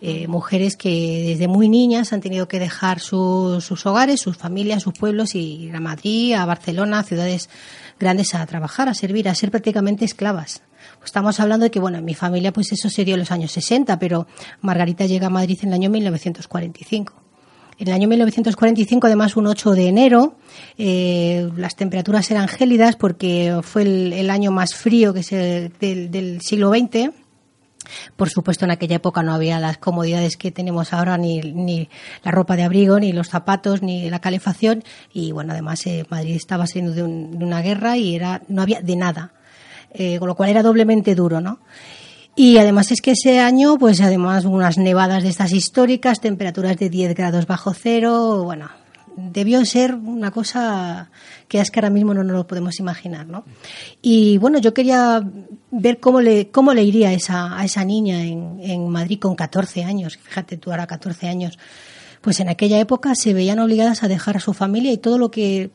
Speaker 5: Eh, mujeres que desde muy niñas han tenido que dejar su- sus hogares, sus familias, sus pueblos y ir a Madrid, a Barcelona, a ciudades grandes a trabajar, a servir, a ser prácticamente esclavas. Estamos hablando de que, bueno, en mi familia pues eso se dio en los años 60, pero Margarita llega a Madrid en el año 1945. En el año 1945, además, un 8 de enero, eh, las temperaturas eran gélidas porque fue el, el año más frío que se, del, del siglo XX. Por supuesto, en aquella época no había las comodidades que tenemos ahora, ni, ni la ropa de abrigo, ni los zapatos, ni la calefacción. Y bueno, además, eh, Madrid estaba saliendo de, un- de una guerra y era, no había de nada. Eh, con lo cual era doblemente duro, ¿no? Y además es que ese año, pues además unas nevadas de estas históricas, temperaturas de 10 grados bajo cero, bueno, debió ser una cosa que es que ahora mismo no nos lo podemos imaginar, ¿no? Y bueno, yo quería ver cómo le, cómo le iría a esa, a esa niña en, en Madrid con 14 años, fíjate tú ahora 14 años, pues en aquella época se veían obligadas a dejar a su familia y todo lo que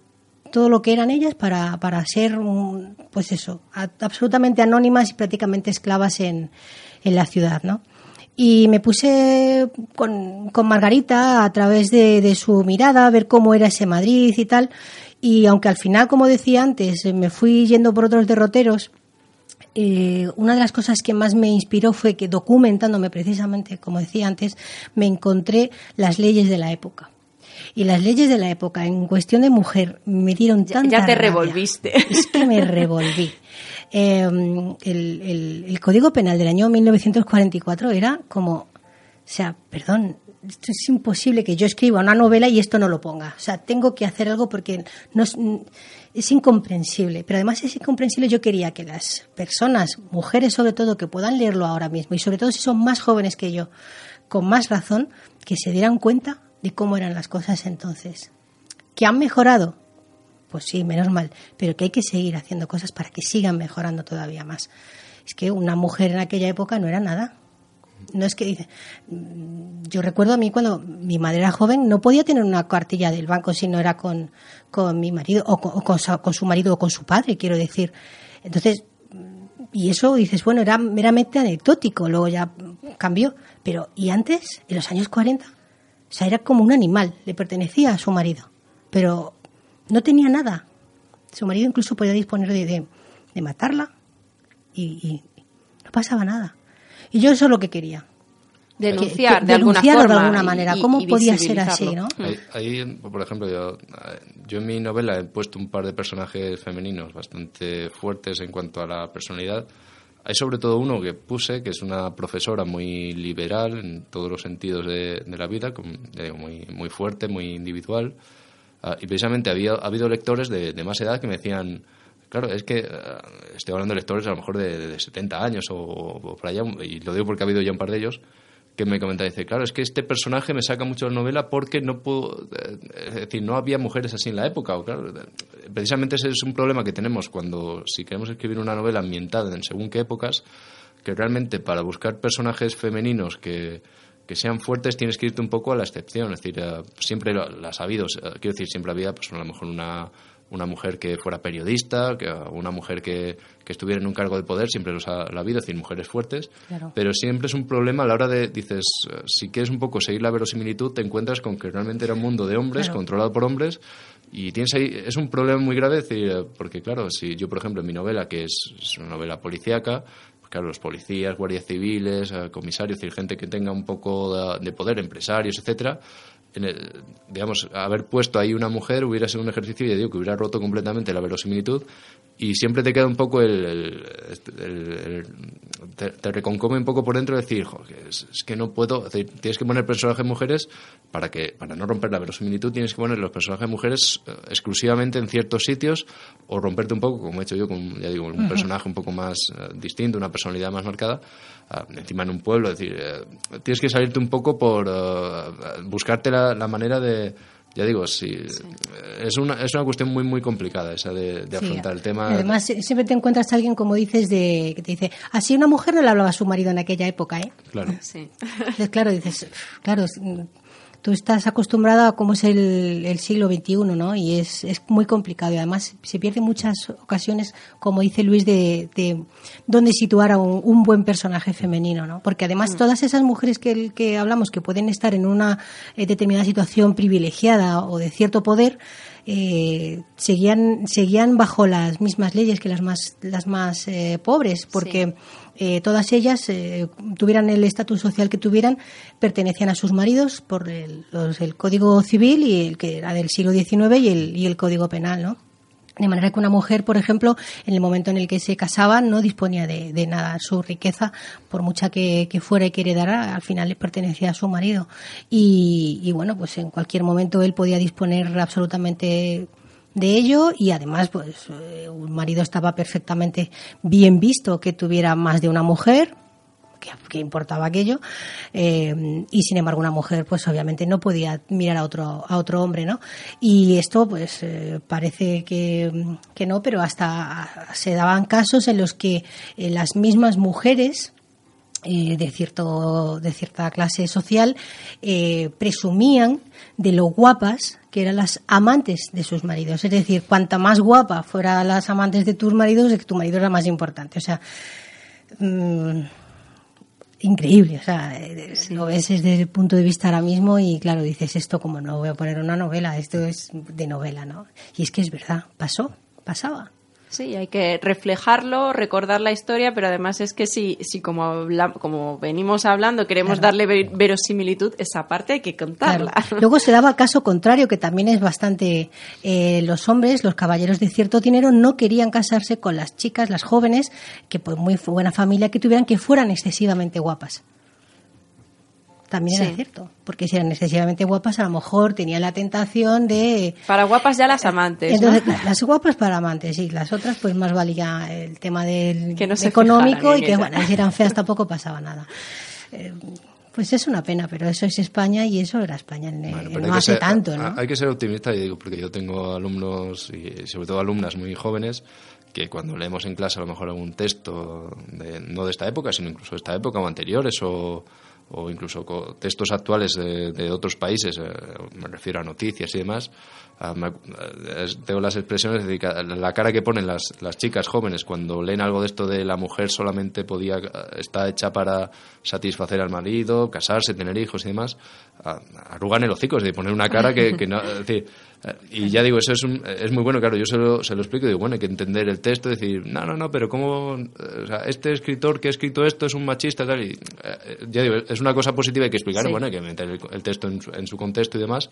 Speaker 5: todo lo que eran ellas para, para ser, pues eso, absolutamente anónimas y prácticamente esclavas en, en la ciudad, ¿no? Y me puse con, con Margarita a través de, de su mirada a ver cómo era ese Madrid y tal. Y aunque al final, como decía antes, me fui yendo por otros derroteros, eh, una de las cosas que más me inspiró fue que documentándome precisamente, como decía antes, me encontré las leyes de la época. Y las leyes de la época en cuestión de mujer me dieron
Speaker 4: Ya,
Speaker 5: tanta
Speaker 4: ya te
Speaker 5: rabia.
Speaker 4: revolviste.
Speaker 5: Es que me revolví. Eh, el, el- el Código Penal del año 1944 era como, o sea, perdón, esto es imposible que yo escriba una novela y esto no lo ponga. O sea, tengo que hacer algo porque no es, es incomprensible. Pero además es incomprensible. Yo quería que las personas, mujeres sobre todo, que puedan leerlo ahora mismo y sobre todo si son más jóvenes que yo, con más razón, que se dieran cuenta de cómo eran las cosas entonces. ¿Que han mejorado? Pues sí, menos mal, pero que hay que seguir haciendo cosas para que sigan mejorando todavía más. Es que una mujer en aquella época no era nada. No es que dice, mm, yo recuerdo a mí cuando mi madre era joven no podía tener una cartilla del banco si no era con, con mi marido o, con, o con su, con su marido o con su padre, quiero decir. Entonces, y eso dices, bueno, era meramente anecdótico, luego ya cambió. Pero, ¿y antes, en los años 40? O sea, era como un animal, le pertenecía a su marido. Pero no tenía nada. Su marido incluso podía disponer de, de, de matarla y, y no pasaba nada. Y yo eso es lo que quería.
Speaker 4: Denunciar
Speaker 5: Que- que
Speaker 4: de alguna
Speaker 5: denunciarlo
Speaker 4: forma.
Speaker 5: de alguna manera.
Speaker 4: y-
Speaker 5: ¿Cómo
Speaker 4: y
Speaker 5: podía ser así, no?
Speaker 6: Ahí, ahí, por ejemplo, yo, yo en mi novela he puesto un par de personajes femeninos bastante fuertes en cuanto a la personalidad. Hay sobre todo uno que puse, que es una profesora muy liberal en todos los sentidos de, de la vida, muy, muy fuerte, muy individual. Ah, y precisamente había, ha habido lectores de, de más edad que me decían, claro, es que ah, estoy hablando de lectores a lo mejor de, de 70 años o, o por allá, y lo digo porque ha habido ya un par de ellos, que me comentaban, dice, claro, es que este personaje me saca mucho de la novela porque no puedo, eh, es decir, no había mujeres así en la época, o claro, precisamente ese es un problema que tenemos cuando, si queremos escribir una novela ambientada en según qué épocas, que realmente para buscar personajes femeninos que, que sean fuertes tienes que irte un poco a la excepción, es decir, siempre las ha habido, quiero decir, siempre había, pues a lo mejor una una mujer que fuera periodista, que una mujer que, que estuviera en un cargo de poder, siempre los ha, la habido, es decir, mujeres fuertes, pero siempre es un problema a la hora de, dices, eh, si quieres un poco seguir la verosimilitud, te encuentras con que realmente era un mundo de hombres, controlado por hombres, y tienes ahí, es un problema muy grave, decir, porque claro, si yo, por ejemplo, en mi novela, que es, es una novela policíaca, pues claro, los policías, guardias civiles, eh, comisarios, es decir, gente que tenga un poco de poder, empresarios, etcétera, en el, digamos, haber puesto ahí una mujer hubiera sido un ejercicio, ya digo, que hubiera roto completamente la verosimilitud y siempre te queda un poco el... el, el te, te, reconcome un poco por dentro decir, es, es, que no puedo... Decir, tienes que poner personajes mujeres para que para no romper la verosimilitud tienes que poner los personajes mujeres uh, exclusivamente en ciertos sitios o romperte un poco, como he hecho yo, con ya digo, un uh -huh. personaje un poco más uh, distinto, una personalidad más marcada, encima en un pueblo. Es decir, eh, tienes que salirte un poco por buscarte la, la manera de ya digo, sí, sí, Es, una, es una cuestión muy, muy complicada esa de, de afrontar el tema.
Speaker 5: Además, siempre te encuentras a alguien, como dices, de, que te dice, así una mujer no le hablaba a su marido en aquella época, ¿eh?
Speaker 6: Claro.
Speaker 4: Sí.
Speaker 5: Entonces, claro, dices, claro, tú estás acostumbrada a cómo es el, el siglo XXI, ¿no? Y es, es, muy complicado. Y además se pierde muchas ocasiones, como dice Luis, de, de dónde situar a un, un, buen personaje femenino, ¿no? Porque además mm. todas esas mujeres que, que hablamos que pueden estar en una eh, determinada situación privilegiada o de cierto poder, eh, seguían, seguían bajo las mismas leyes que las más, las más eh, pobres, porque sí. Eh, todas ellas, eh, tuvieran el estatus social que tuvieran, pertenecían a sus maridos por el, los, el Código Civil y el que era del siglo XIX y el, y el Código Penal, ¿no? De manera que una mujer, por ejemplo, en el momento en el que se casaba, no disponía de, nada. Su riqueza, por mucha que, fuera y que heredara, al final le pertenecía a su marido. Y, bueno, pues en cualquier momento él podía disponer absolutamente de ello y además pues eh, un marido estaba perfectamente bien visto que tuviera más de una mujer ¿Qué, qué, importaba aquello eh, y sin embargo una mujer pues obviamente no podía mirar a otro a otro hombre no y esto pues eh, parece que, que, no pero hasta se daban casos en los que las mismas mujeres eh, de cierto de cierta clase social eh, presumían de lo guapas que eran las amantes de sus maridos es decir cuanta más guapa fueran las amantes de tus maridos es que tu marido era más importante o sea mmm, increíble, o sea, sí. lo ves desde el punto de vista ahora mismo y claro, dices esto como no voy a poner una novela, esto es de novela, ¿no? Y es que es verdad, pasó, pasaba.
Speaker 4: Sí, hay que reflejarlo, recordar la historia, pero además es que si, si como, habla, como venimos hablando queremos claro. darle verosimilitud, esa parte hay que contarla.
Speaker 5: Claro. Luego se daba caso contrario, que también es bastante... Eh, los hombres, los caballeros de cierto dinero, no querían casarse con las chicas, las jóvenes, que por muy buena familia que tuvieran, que fueran excesivamente guapas también sí. era cierto. Porque si eran excesivamente guapas, a lo mejor tenían la tentación de.
Speaker 4: Para guapas ya las amantes.
Speaker 5: Entonces,
Speaker 4: ¿no?
Speaker 5: las guapas para amantes, sí. Las otras, pues más valía el tema del que no económico y que, bueno, si eran feas tampoco pasaba nada. Eh, pues es una pena, pero eso es España y eso era España. Bueno, no hace
Speaker 6: ser,
Speaker 5: tanto, ¿no?
Speaker 6: Hay que ser optimista, y digo, porque yo tengo alumnos y sobre todo alumnas muy jóvenes que cuando leemos en clase a lo mejor algún texto, de, no de esta época, sino incluso de esta época o anteriores o o incluso textos actuales de, de otros países, eh, me refiero a noticias y demás, uh, me, uh, tengo las expresiones la cara que ponen las, las chicas jóvenes cuando leen algo de esto de la mujer solamente podía está hecha para satisfacer al marido, casarse, tener hijos y demás, uh, arrugan el hocico, es decir, poner una cara que, que no, es decir, y ya digo, eso es, un, es muy bueno, claro, yo se lo, se lo explico y digo, bueno, hay que entender el texto, decir, no, no, no, pero ¿cómo? O sea, este escritor que ha escrito esto es un machista, tal, y ya digo, es una cosa positiva, hay que explicar, sí. bueno, hay que meter el, el texto en su, en su, contexto y demás,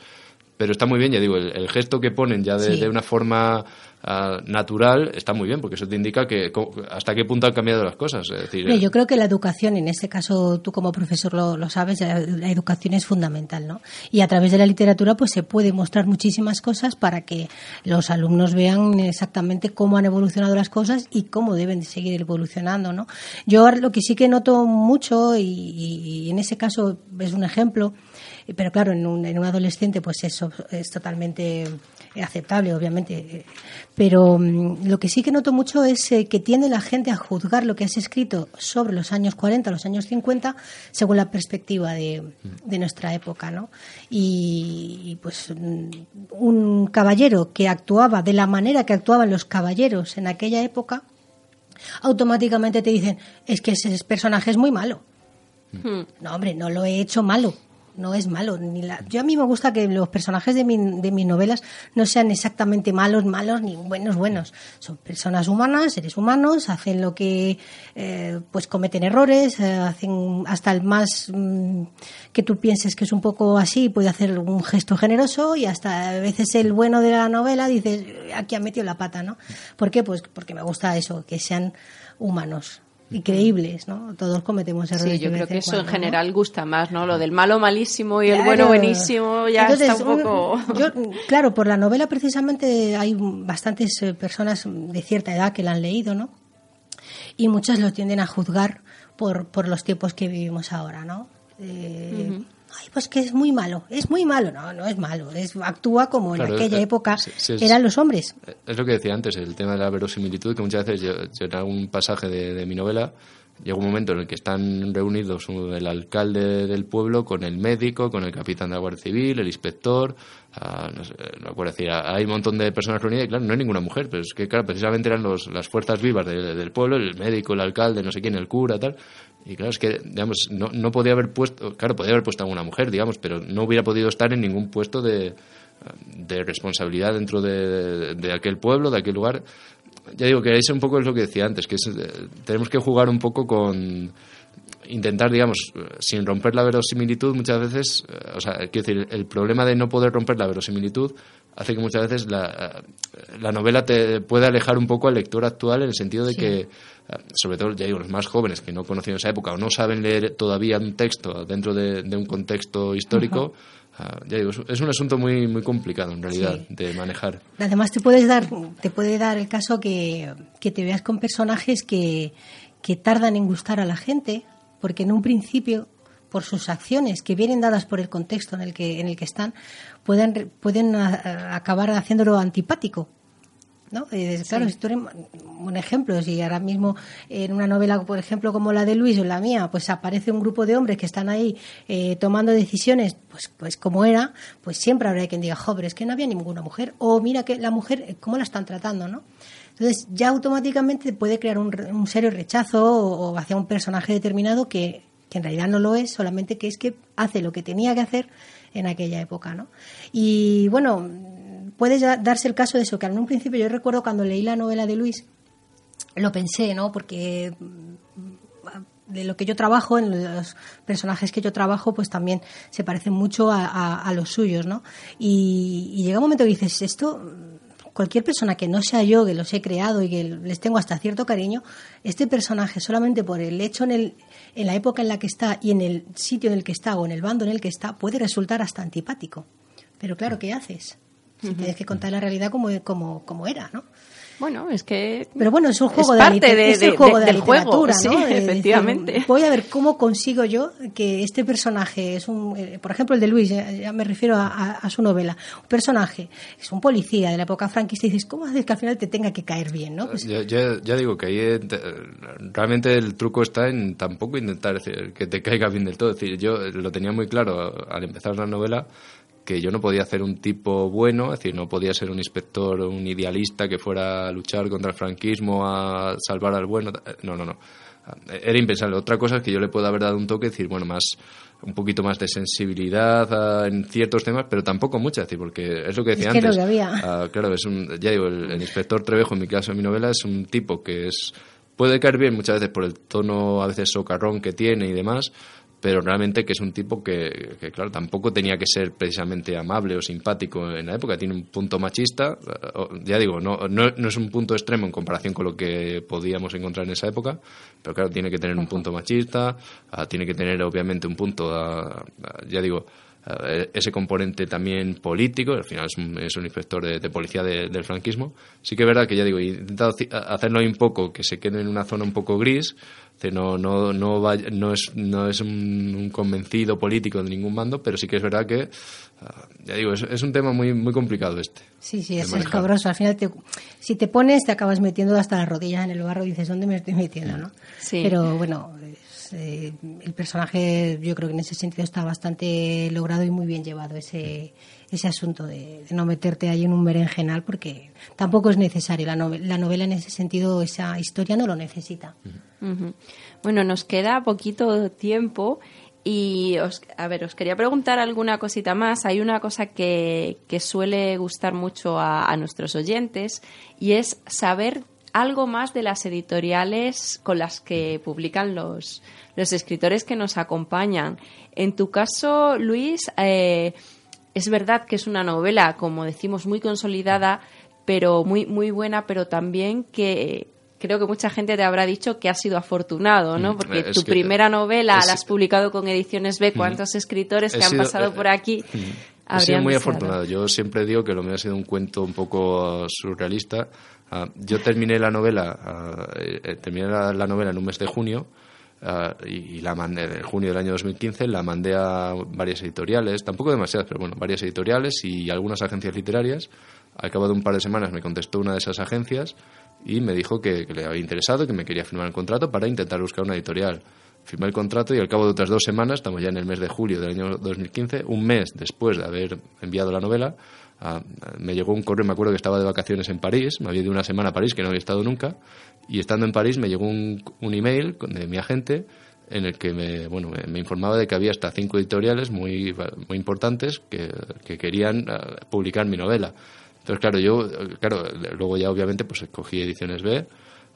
Speaker 6: pero está muy bien, ya digo, el, el gesto que ponen ya de, sí. de una forma uh, natural está muy bien, porque eso te indica que hasta qué punto han cambiado las cosas. Es decir,
Speaker 5: yo creo que la educación, en este caso tú como profesor lo, lo sabes, la, la, educación es fundamental, ¿no? Y a través de la literatura pues se puede mostrar muchísimas cosas para que los alumnos vean exactamente cómo han evolucionado las cosas y cómo deben de seguir evolucionando, ¿no? Yo lo que sí que noto mucho y, y en ese caso es un ejemplo pero claro, en un, en un adolescente pues eso es totalmente aceptable, obviamente. Pero mm, lo que sí que noto mucho es eh, que tiende la gente a juzgar lo que has escrito sobre los años 40, los años 50, según la perspectiva de, de nuestra época, ¿no? Y, pues mm, un caballero que actuaba de la manera que actuaban los caballeros en aquella época, automáticamente te dicen, es que ese personaje es muy malo.
Speaker 4: Hmm.
Speaker 5: No, hombre, no lo he hecho malo. No es malo. Ni la... Yo a mí me gusta que los personajes de, de mis novelas no sean exactamente malos, malos, ni buenos, buenos. Son personas humanas, seres humanos, hacen lo que, eh, pues cometen errores, eh, hacen hasta el más mm, que tú pienses que es un poco así, puede hacer un gesto generoso y hasta a veces el bueno de la novela dices, aquí ha metido la pata, ¿no? ¿Por qué? Pues porque me gusta eso, que sean humanos y creíbles, ¿no? Todos cometemos errores.
Speaker 4: Sí, yo creo que eso
Speaker 5: cuando,
Speaker 4: en
Speaker 5: ¿no?
Speaker 4: general gusta más, ¿no? Lo del malo malísimo y el bueno buenísimo ya
Speaker 5: Entonces,
Speaker 4: está un poco...
Speaker 5: yo, claro, por la novela precisamente hay bastantes eh, personas de cierta edad que la han leído, ¿no? Y muchas lo tienden a juzgar por, por los tiempos que vivimos ahora, ¿no? Eh, Ay, pues que es muy malo, es muy malo. No, no es malo, es, actúa como
Speaker 6: Claro,
Speaker 5: en aquella
Speaker 6: eh,
Speaker 5: época
Speaker 6: sí, sí, es-
Speaker 5: eran los hombres.
Speaker 6: Es lo que decía antes, el tema de la verosimilitud, que muchas veces yo, yo en algún pasaje de, de mi novela llega un momento en el que están reunidos un- el alcalde del pueblo con el médico, con el capitán de la Guardia Civil, el inspector, ah, no sé, no decir, hay un montón de personas reunidas y claro, no hay ninguna mujer, pero es que claro, precisamente eran los, las fuerzas vivas de- del pueblo, el médico, el alcalde, no sé quién, el cura, tal. Y claro, es que, digamos, no, no podía haber puesto, claro, podía haber puesto a una mujer, digamos, pero no hubiera podido estar en ningún puesto de, de responsabilidad dentro de, de aquel pueblo, de aquel lugar. Ya digo que eso un poco es lo que decía antes, que es, eh, tenemos que jugar un poco con intentar, digamos, sin romper la verosimilitud muchas veces, eh, o sea, quiero decir, el problema de no poder romper la verosimilitud hace que muchas veces la, eh, la novela te puede alejar un poco al lector actual en el sentido de que, sobre todo, ya digo, los más jóvenes que no conocieron esa época o no saben leer todavía un texto dentro de, de un contexto histórico, ah, ya digo, es- es un asunto muy, muy complicado en realidad
Speaker 5: Sí.
Speaker 6: de manejar.
Speaker 5: Además te puedes dar, te puede dar el caso que, que te veas con personajes que, que tardan en gustar a la gente, porque en un principio, por sus acciones que vienen dadas por el contexto en el que, en el que están, pueden, pueden a- a- acabar haciéndolo antipático. ¿No? Eh, claro, si tú eres un ejemplo, si ahora mismo en una novela, por ejemplo, como la de Luis o la mía, pues aparece un grupo de hombres que están ahí eh, tomando decisiones, pues, pues como era, pues siempre habrá quien diga, joder, es que no había ninguna mujer, o mira que la mujer, eh, ¿cómo la están tratando, no? Entonces ya automáticamente puede crear un, un serio rechazo o, o hacia un personaje determinado que, que en realidad no lo es, solamente que es que hace lo que tenía que hacer en aquella época, ¿no? Y bueno, puede ya darse el caso de eso, que en un principio yo recuerdo cuando leí la novela de Luis, lo pensé, ¿no? Porque mm, de lo que yo trabajo, en los personajes que yo trabajo, pues también se parecen mucho a, a- a los suyos, ¿no? Y, y llega un momento que dices, esto, cualquier persona que no sea yo, que los he creado y que les tengo hasta cierto cariño, este personaje solamente por el hecho en, el, en la época en la que está y en el sitio en el que está o en el bando en el que está, puede resultar hasta antipático. Pero claro, ¿qué haces? Si tienes que contar la realidad como, como, como era, ¿no?
Speaker 4: Bueno, es que...
Speaker 5: Pero bueno, es un
Speaker 4: Es
Speaker 5: juego de la
Speaker 4: parte de-
Speaker 5: es el
Speaker 4: de-
Speaker 5: juego
Speaker 4: de-
Speaker 5: de la
Speaker 4: del juego,
Speaker 5: literatura,
Speaker 4: sí,
Speaker 5: ¿no? Es decir,
Speaker 4: efectivamente.
Speaker 5: voy a ver cómo consigo yo que este personaje es un, eh, por ejemplo, el de Luis, ya, ya me refiero a, a- a su novela, un personaje es un policía de la época franquista y dices, ¿cómo haces que al final te tenga que caer bien, no? Pues,
Speaker 6: Ya, ya- ya digo que ahí eh, te- realmente el truco está en tampoco intentar decir, que te caiga bien del todo. Es decir, yo lo tenía muy claro al empezar la novela que yo no podía hacer un tipo bueno, es decir, no podía ser un inspector, un idealista que fuera a luchar contra el franquismo, a salvar al bueno. No, no, no. Era impensable. Otra cosa es que yo le puedo haber dado un toque, decir, bueno, más un poquito más de sensibilidad ah, en ciertos temas, pero tampoco mucha, decir, porque es lo que decía
Speaker 5: Es que
Speaker 6: antes.
Speaker 5: lo que había.
Speaker 6: Ah, claro, es un, ya digo, el, el inspector Trevejo, en mi caso, en mi novela, es un tipo que es puede caer bien muchas veces por el tono a veces socarrón que tiene y demás, pero realmente que es un tipo que, que, claro, tampoco tenía que ser precisamente amable o simpático en la época. Tiene un punto machista, ya digo, no, no, no es un punto extremo en comparación con lo que podíamos encontrar en esa época, pero claro, tiene que tener un punto machista, ah, tiene que tener obviamente un punto, ah, ah, ya digo, eh, ese componente también político, al final es un, es un inspector de, de policía de- del franquismo. Sí que es verdad que ya digo, he intentado ci- a- hacerlo un poco, que se quede en una zona un poco gris, no, no, no, no es, no es un, convencido político de ningún mando, pero sí que es verdad que, ah, ya digo, es, un tema muy, muy complicado este.
Speaker 5: Sí, sí, es escabroso. Al final, si te pones, te acabas metiendo hasta las rodillas en el barro y dices, ¿dónde me estoy metiendo? ¿no?
Speaker 4: Sí.
Speaker 5: Pero bueno, eh, el personaje yo creo que en ese sentido está bastante logrado y muy bien llevado ese, ese asunto de, no meterte ahí en un berenjenal porque tampoco es necesario. La, la novela en ese sentido, esa historia no lo necesita.
Speaker 4: Bueno, nos queda poquito tiempo y os, a ver, os quería preguntar alguna cosita más. Hay una cosa que, suele gustar mucho a, nuestros oyentes y es saber algo más de las editoriales con las que publican los, los escritores que nos acompañan. En tu caso, Luis, eh, es verdad que es una novela, como decimos, muy consolidada, pero muy, muy buena, pero también que creo que mucha gente te habrá dicho que has sido afortunado, ¿no? Mm, Porque tu primera novela la has publicado con Ediciones B. ¿Cuántos escritores que han pasado eh, por aquí?
Speaker 6: Mm. He sido muy afortunado. Yo siempre digo que lo mío ha sido un cuento un poco surrealista. Ah, yo terminé la novela, ah, eh, terminé la, novela en un mes de junio ah, y, la mandé en junio del año 2015 la mandé a varias editoriales, tampoco demasiadas, pero bueno, varias editoriales y algunas agencias literarias. Al cabo de un par de semanas me contestó una de esas agencias y me dijo que, le había interesado, que me quería firmar el contrato para intentar buscar una editorial. Firmé el contrato y al cabo de otras dos semanas, estamos ya en el mes de julio del año 2015, un mes después de haber enviado la novela, ah, me llegó un correo, me acuerdo que estaba de vacaciones en París, me había ido una semana a París, que no había estado nunca, y estando en París me llegó un, un email de mi agente en el que me, bueno, me, informaba de que había hasta cinco editoriales muy, muy importantes que, que querían ah, publicar mi novela. Entonces, claro, yo, claro, luego ya obviamente pues escogí Ediciones B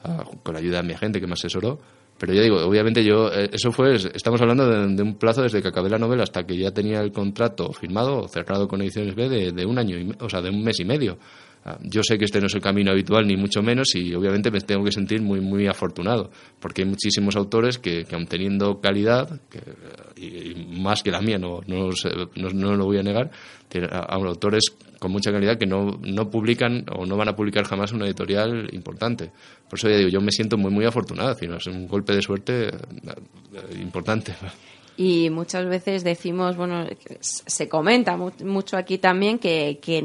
Speaker 6: ah, con la ayuda de mi agente que me asesoró. Pero ya digo, obviamente yo, eh, eso fue, estamos hablando de, un plazo desde que acabé la novela hasta que ya tenía el contrato firmado o cerrado con Ediciones B de, de un año, y, o sea, de un mes y medio. Ah, yo sé que este no es el camino habitual, ni mucho menos, y obviamente me tengo que sentir muy, muy afortunado, porque hay muchísimos autores que, que aun teniendo calidad, y, más que la mía, no, no, no, lo voy a negar, hay autores con mucha calidad que no, no publican o no van a publicar jamás una editorial importante. Por eso ya digo, yo me siento muy, muy afortunado, es un golpe de suerte eh, importante.
Speaker 4: Y muchas veces decimos, bueno, se comenta mucho aquí también que, que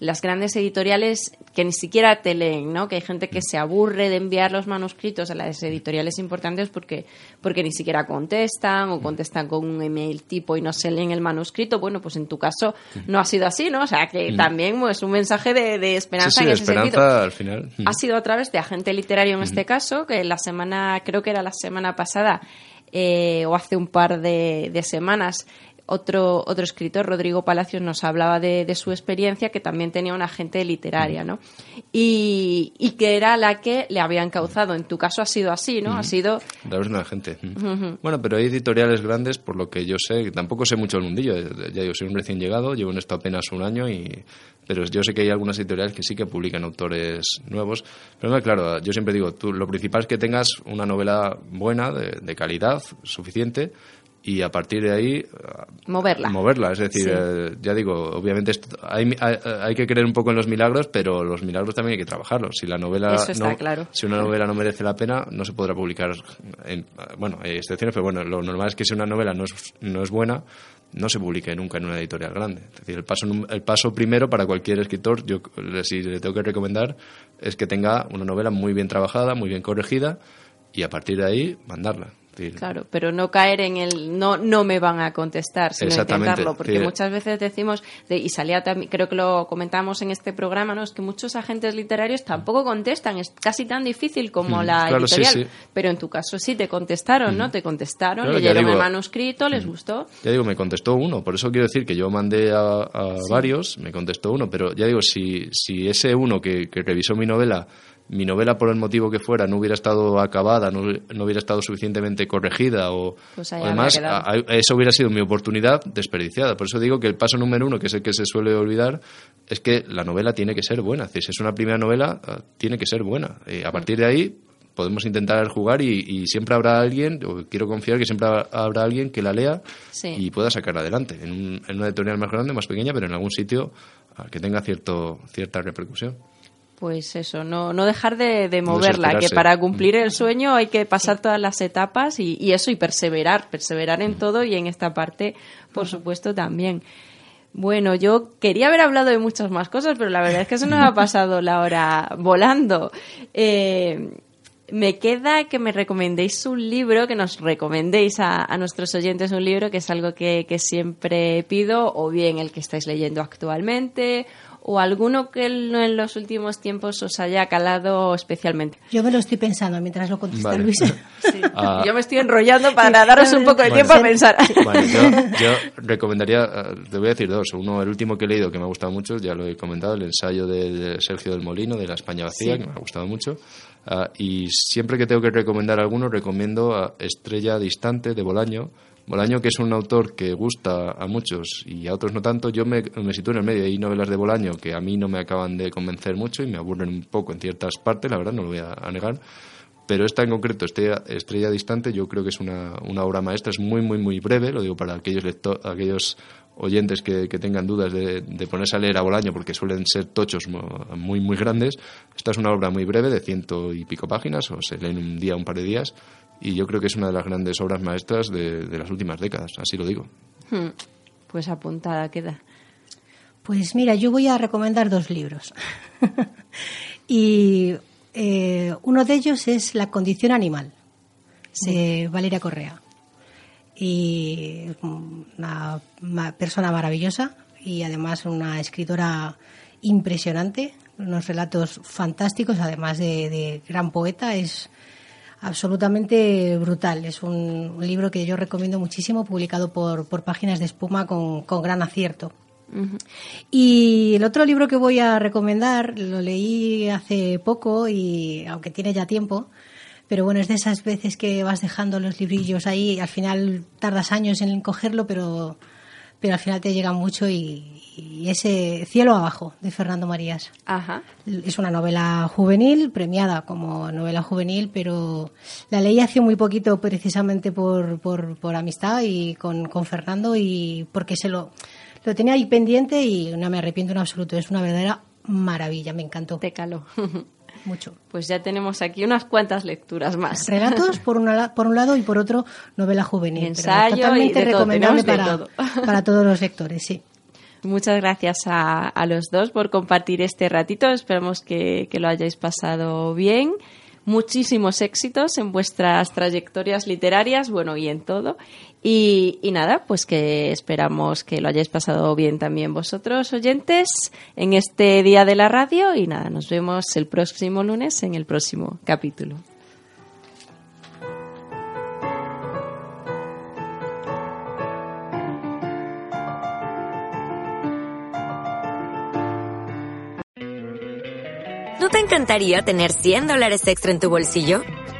Speaker 4: las grandes editoriales que ni siquiera te leen, ¿no? Que hay gente que se aburre de enviar los manuscritos a las editoriales importantes porque, porque ni siquiera contestan o contestan con un email tipo y no se leen el manuscrito. Bueno, pues en tu caso no ha sido así, ¿no? O sea, que también es pues, un mensaje de, esperanza
Speaker 6: en ese esperanza al final.
Speaker 4: Ha sido a través de agente literario en este caso, que la semana, creo que era la semana pasada, eh, o hace un par de, de semanas otro, otro escritor, Rodrigo Palacios, nos hablaba de, su experiencia, que también tenía una agente literaria, ¿no? Y, que era la que le había encauzado. En tu caso ha sido así, ¿no? Ha sido...
Speaker 6: De una agente. Bueno, pero hay editoriales grandes, por lo que yo sé, tampoco sé mucho el mundillo, ya yo soy un recién llegado, llevo en esto apenas un año y... Pero yo sé que hay algunas editoriales que sí que publican autores nuevos. Pero claro, yo siempre digo, tú, lo principal es que tengas una novela buena, de calidad, suficiente, y a partir de ahí
Speaker 4: moverla.
Speaker 6: moverla. Es decir eh, ya digo obviamente hay, hay, que creer un poco en los milagros pero los milagros también hay que trabajarlos. Si la novela
Speaker 4: no, claro.
Speaker 6: si una novela no merece la pena no se podrá publicar en, bueno hay excepciones pero bueno lo normal es que si una novela no es, no es buena no se publique nunca en una editorial grande. Es decir el paso el paso primero para cualquier escritor yo si le tengo que recomendar es que tenga una novela muy bien trabajada muy bien corregida y a partir de ahí mandarla
Speaker 4: Claro, pero no caer en el no no me van a contestar, sino intentarlo, porque muchas veces decimos y salía también, creo que lo comentamos en este programa, no es que muchos agentes literarios tampoco contestan, es casi tan difícil como mm, la editorial, pero en tu caso sí te contestaron, ¿no? Mm. Te contestaron, leyeron el manuscrito, les mm. gustó.
Speaker 6: Ya digo, me contestó uno, por eso quiero decir que yo mandé a, varios, me contestó uno, pero ya digo, si si ese uno que, que revisó mi novela mi novela, por el motivo que fuera, no hubiera estado acabada, no, hubiera estado suficientemente corregida o,
Speaker 4: pues
Speaker 6: además, eso hubiera sido mi oportunidad desperdiciada. Por eso digo que el paso número uno, que es el que se suele olvidar, es que la novela tiene que ser buena. Si es una primera novela, ah, tiene que ser buena. a partir de ahí podemos intentar jugar y, siempre habrá alguien, o quiero confiar que siempre habrá alguien que la lea y pueda sacarla adelante. En, una editorial más grande, más pequeña, pero en algún sitio ah, que tenga cierto, cierta repercusión.
Speaker 4: Pues eso, no, no dejar de, de moverla, que para cumplir el sueño hay que pasar todas las etapas y, y eso, y perseverar, perseverar en todo y en esta parte, por supuesto, también. Bueno, yo quería haber hablado de muchas más cosas, pero la verdad es que se nos ha pasado la hora volando. Eh, me queda que me recomendéis un libro, que nos recomendéis a, a nuestros oyentes un libro, que es algo que, que siempre pido, o bien el que estáis leyendo actualmente, o alguno que en en los últimos tiempos os haya calado especialmente.
Speaker 5: Yo me lo estoy pensando mientras lo contesta
Speaker 6: Vale.
Speaker 5: Luis.
Speaker 6: Ah.
Speaker 4: Yo me estoy enrollando para daros un poco de
Speaker 6: Bueno.
Speaker 4: tiempo a pensar.
Speaker 6: Bueno, yo, yo recomendaría, eh, te voy a decir dos. Uno, el último que he leído que me ha gustado mucho, ya lo he comentado, el ensayo de, Sergio del Molino, de La España Vacía,
Speaker 4: Sí.
Speaker 6: que me ha gustado mucho. Ah, y siempre que tengo que recomendar alguno, recomiendo a Estrella Distante de Bolaño. Bolaño, que es un autor que gusta a muchos y a otros no tanto, yo me, me sitúo en el medio. Hay novelas de Bolaño que a mí no me acaban de convencer mucho y me aburren un poco en ciertas partes, la verdad, no lo voy a, negar. Pero esta en concreto, Estrella, Estrella Distante, yo creo que es una, una obra maestra, es muy, muy, muy breve, lo digo para aquellos, lecto- aquellos oyentes que, que tengan dudas de, de ponerse a leer a Bolaño, porque suelen ser tochos muy, muy grandes. Esta es una obra muy breve, de ciento y pico páginas, o se lee en un día, un par de días, y yo creo que es una de las grandes obras maestras de, de las últimas décadas, así lo digo.
Speaker 4: Hmm, Pues apuntada queda.
Speaker 5: Pues mira, yo voy a recomendar dos libros. y eh, uno de ellos es La condición animal, de Valeria Correa. Y es una, persona maravillosa y además una escritora impresionante, unos relatos fantásticos, además de, de gran poeta. Es absolutamente brutal. Es un, un libro que yo recomiendo muchísimo, publicado por, por Páginas de Espuma con, con gran acierto. Y el otro libro que voy a recomendar lo leí hace poco y aunque tiene ya tiempo, pero bueno, es de esas veces que vas dejando los librillos ahí, al final tardas años en cogerlo, pero, pero al final te llega mucho y, y ese Cielo abajo de Fernando Marías.
Speaker 4: Ajá.
Speaker 5: Es una novela juvenil, premiada como novela juvenil, pero la leí hace muy poquito precisamente por, por, por amistad y con, con Fernando y porque se lo, lo tenía ahí pendiente y no me arrepiento en absoluto. Es una verdadera maravilla, me encantó
Speaker 4: Te caló.
Speaker 5: mucho.
Speaker 4: Pues ya tenemos aquí unas cuantas lecturas más.
Speaker 5: Relatos por, una por un lado y por otro novela juvenil. pero
Speaker 4: Ensayo y
Speaker 5: totalmente
Speaker 4: de todo,
Speaker 5: recomendable
Speaker 4: de
Speaker 5: para,
Speaker 4: todo.
Speaker 5: para todos los lectores, sí.
Speaker 4: Muchas gracias a, a los dos por compartir este ratito. Esperamos que, que lo hayáis pasado bien. Muchísimos éxitos en vuestras trayectorias literarias, bueno, y en todo. Y, nada, pues que esperamos que lo hayáis pasado bien también vosotros, oyentes, en este día de la radio. Y nada, nos vemos el próximo lunes en el próximo capítulo.
Speaker 7: ¿No te encantaría tener 100 dólares extra en tu bolsillo?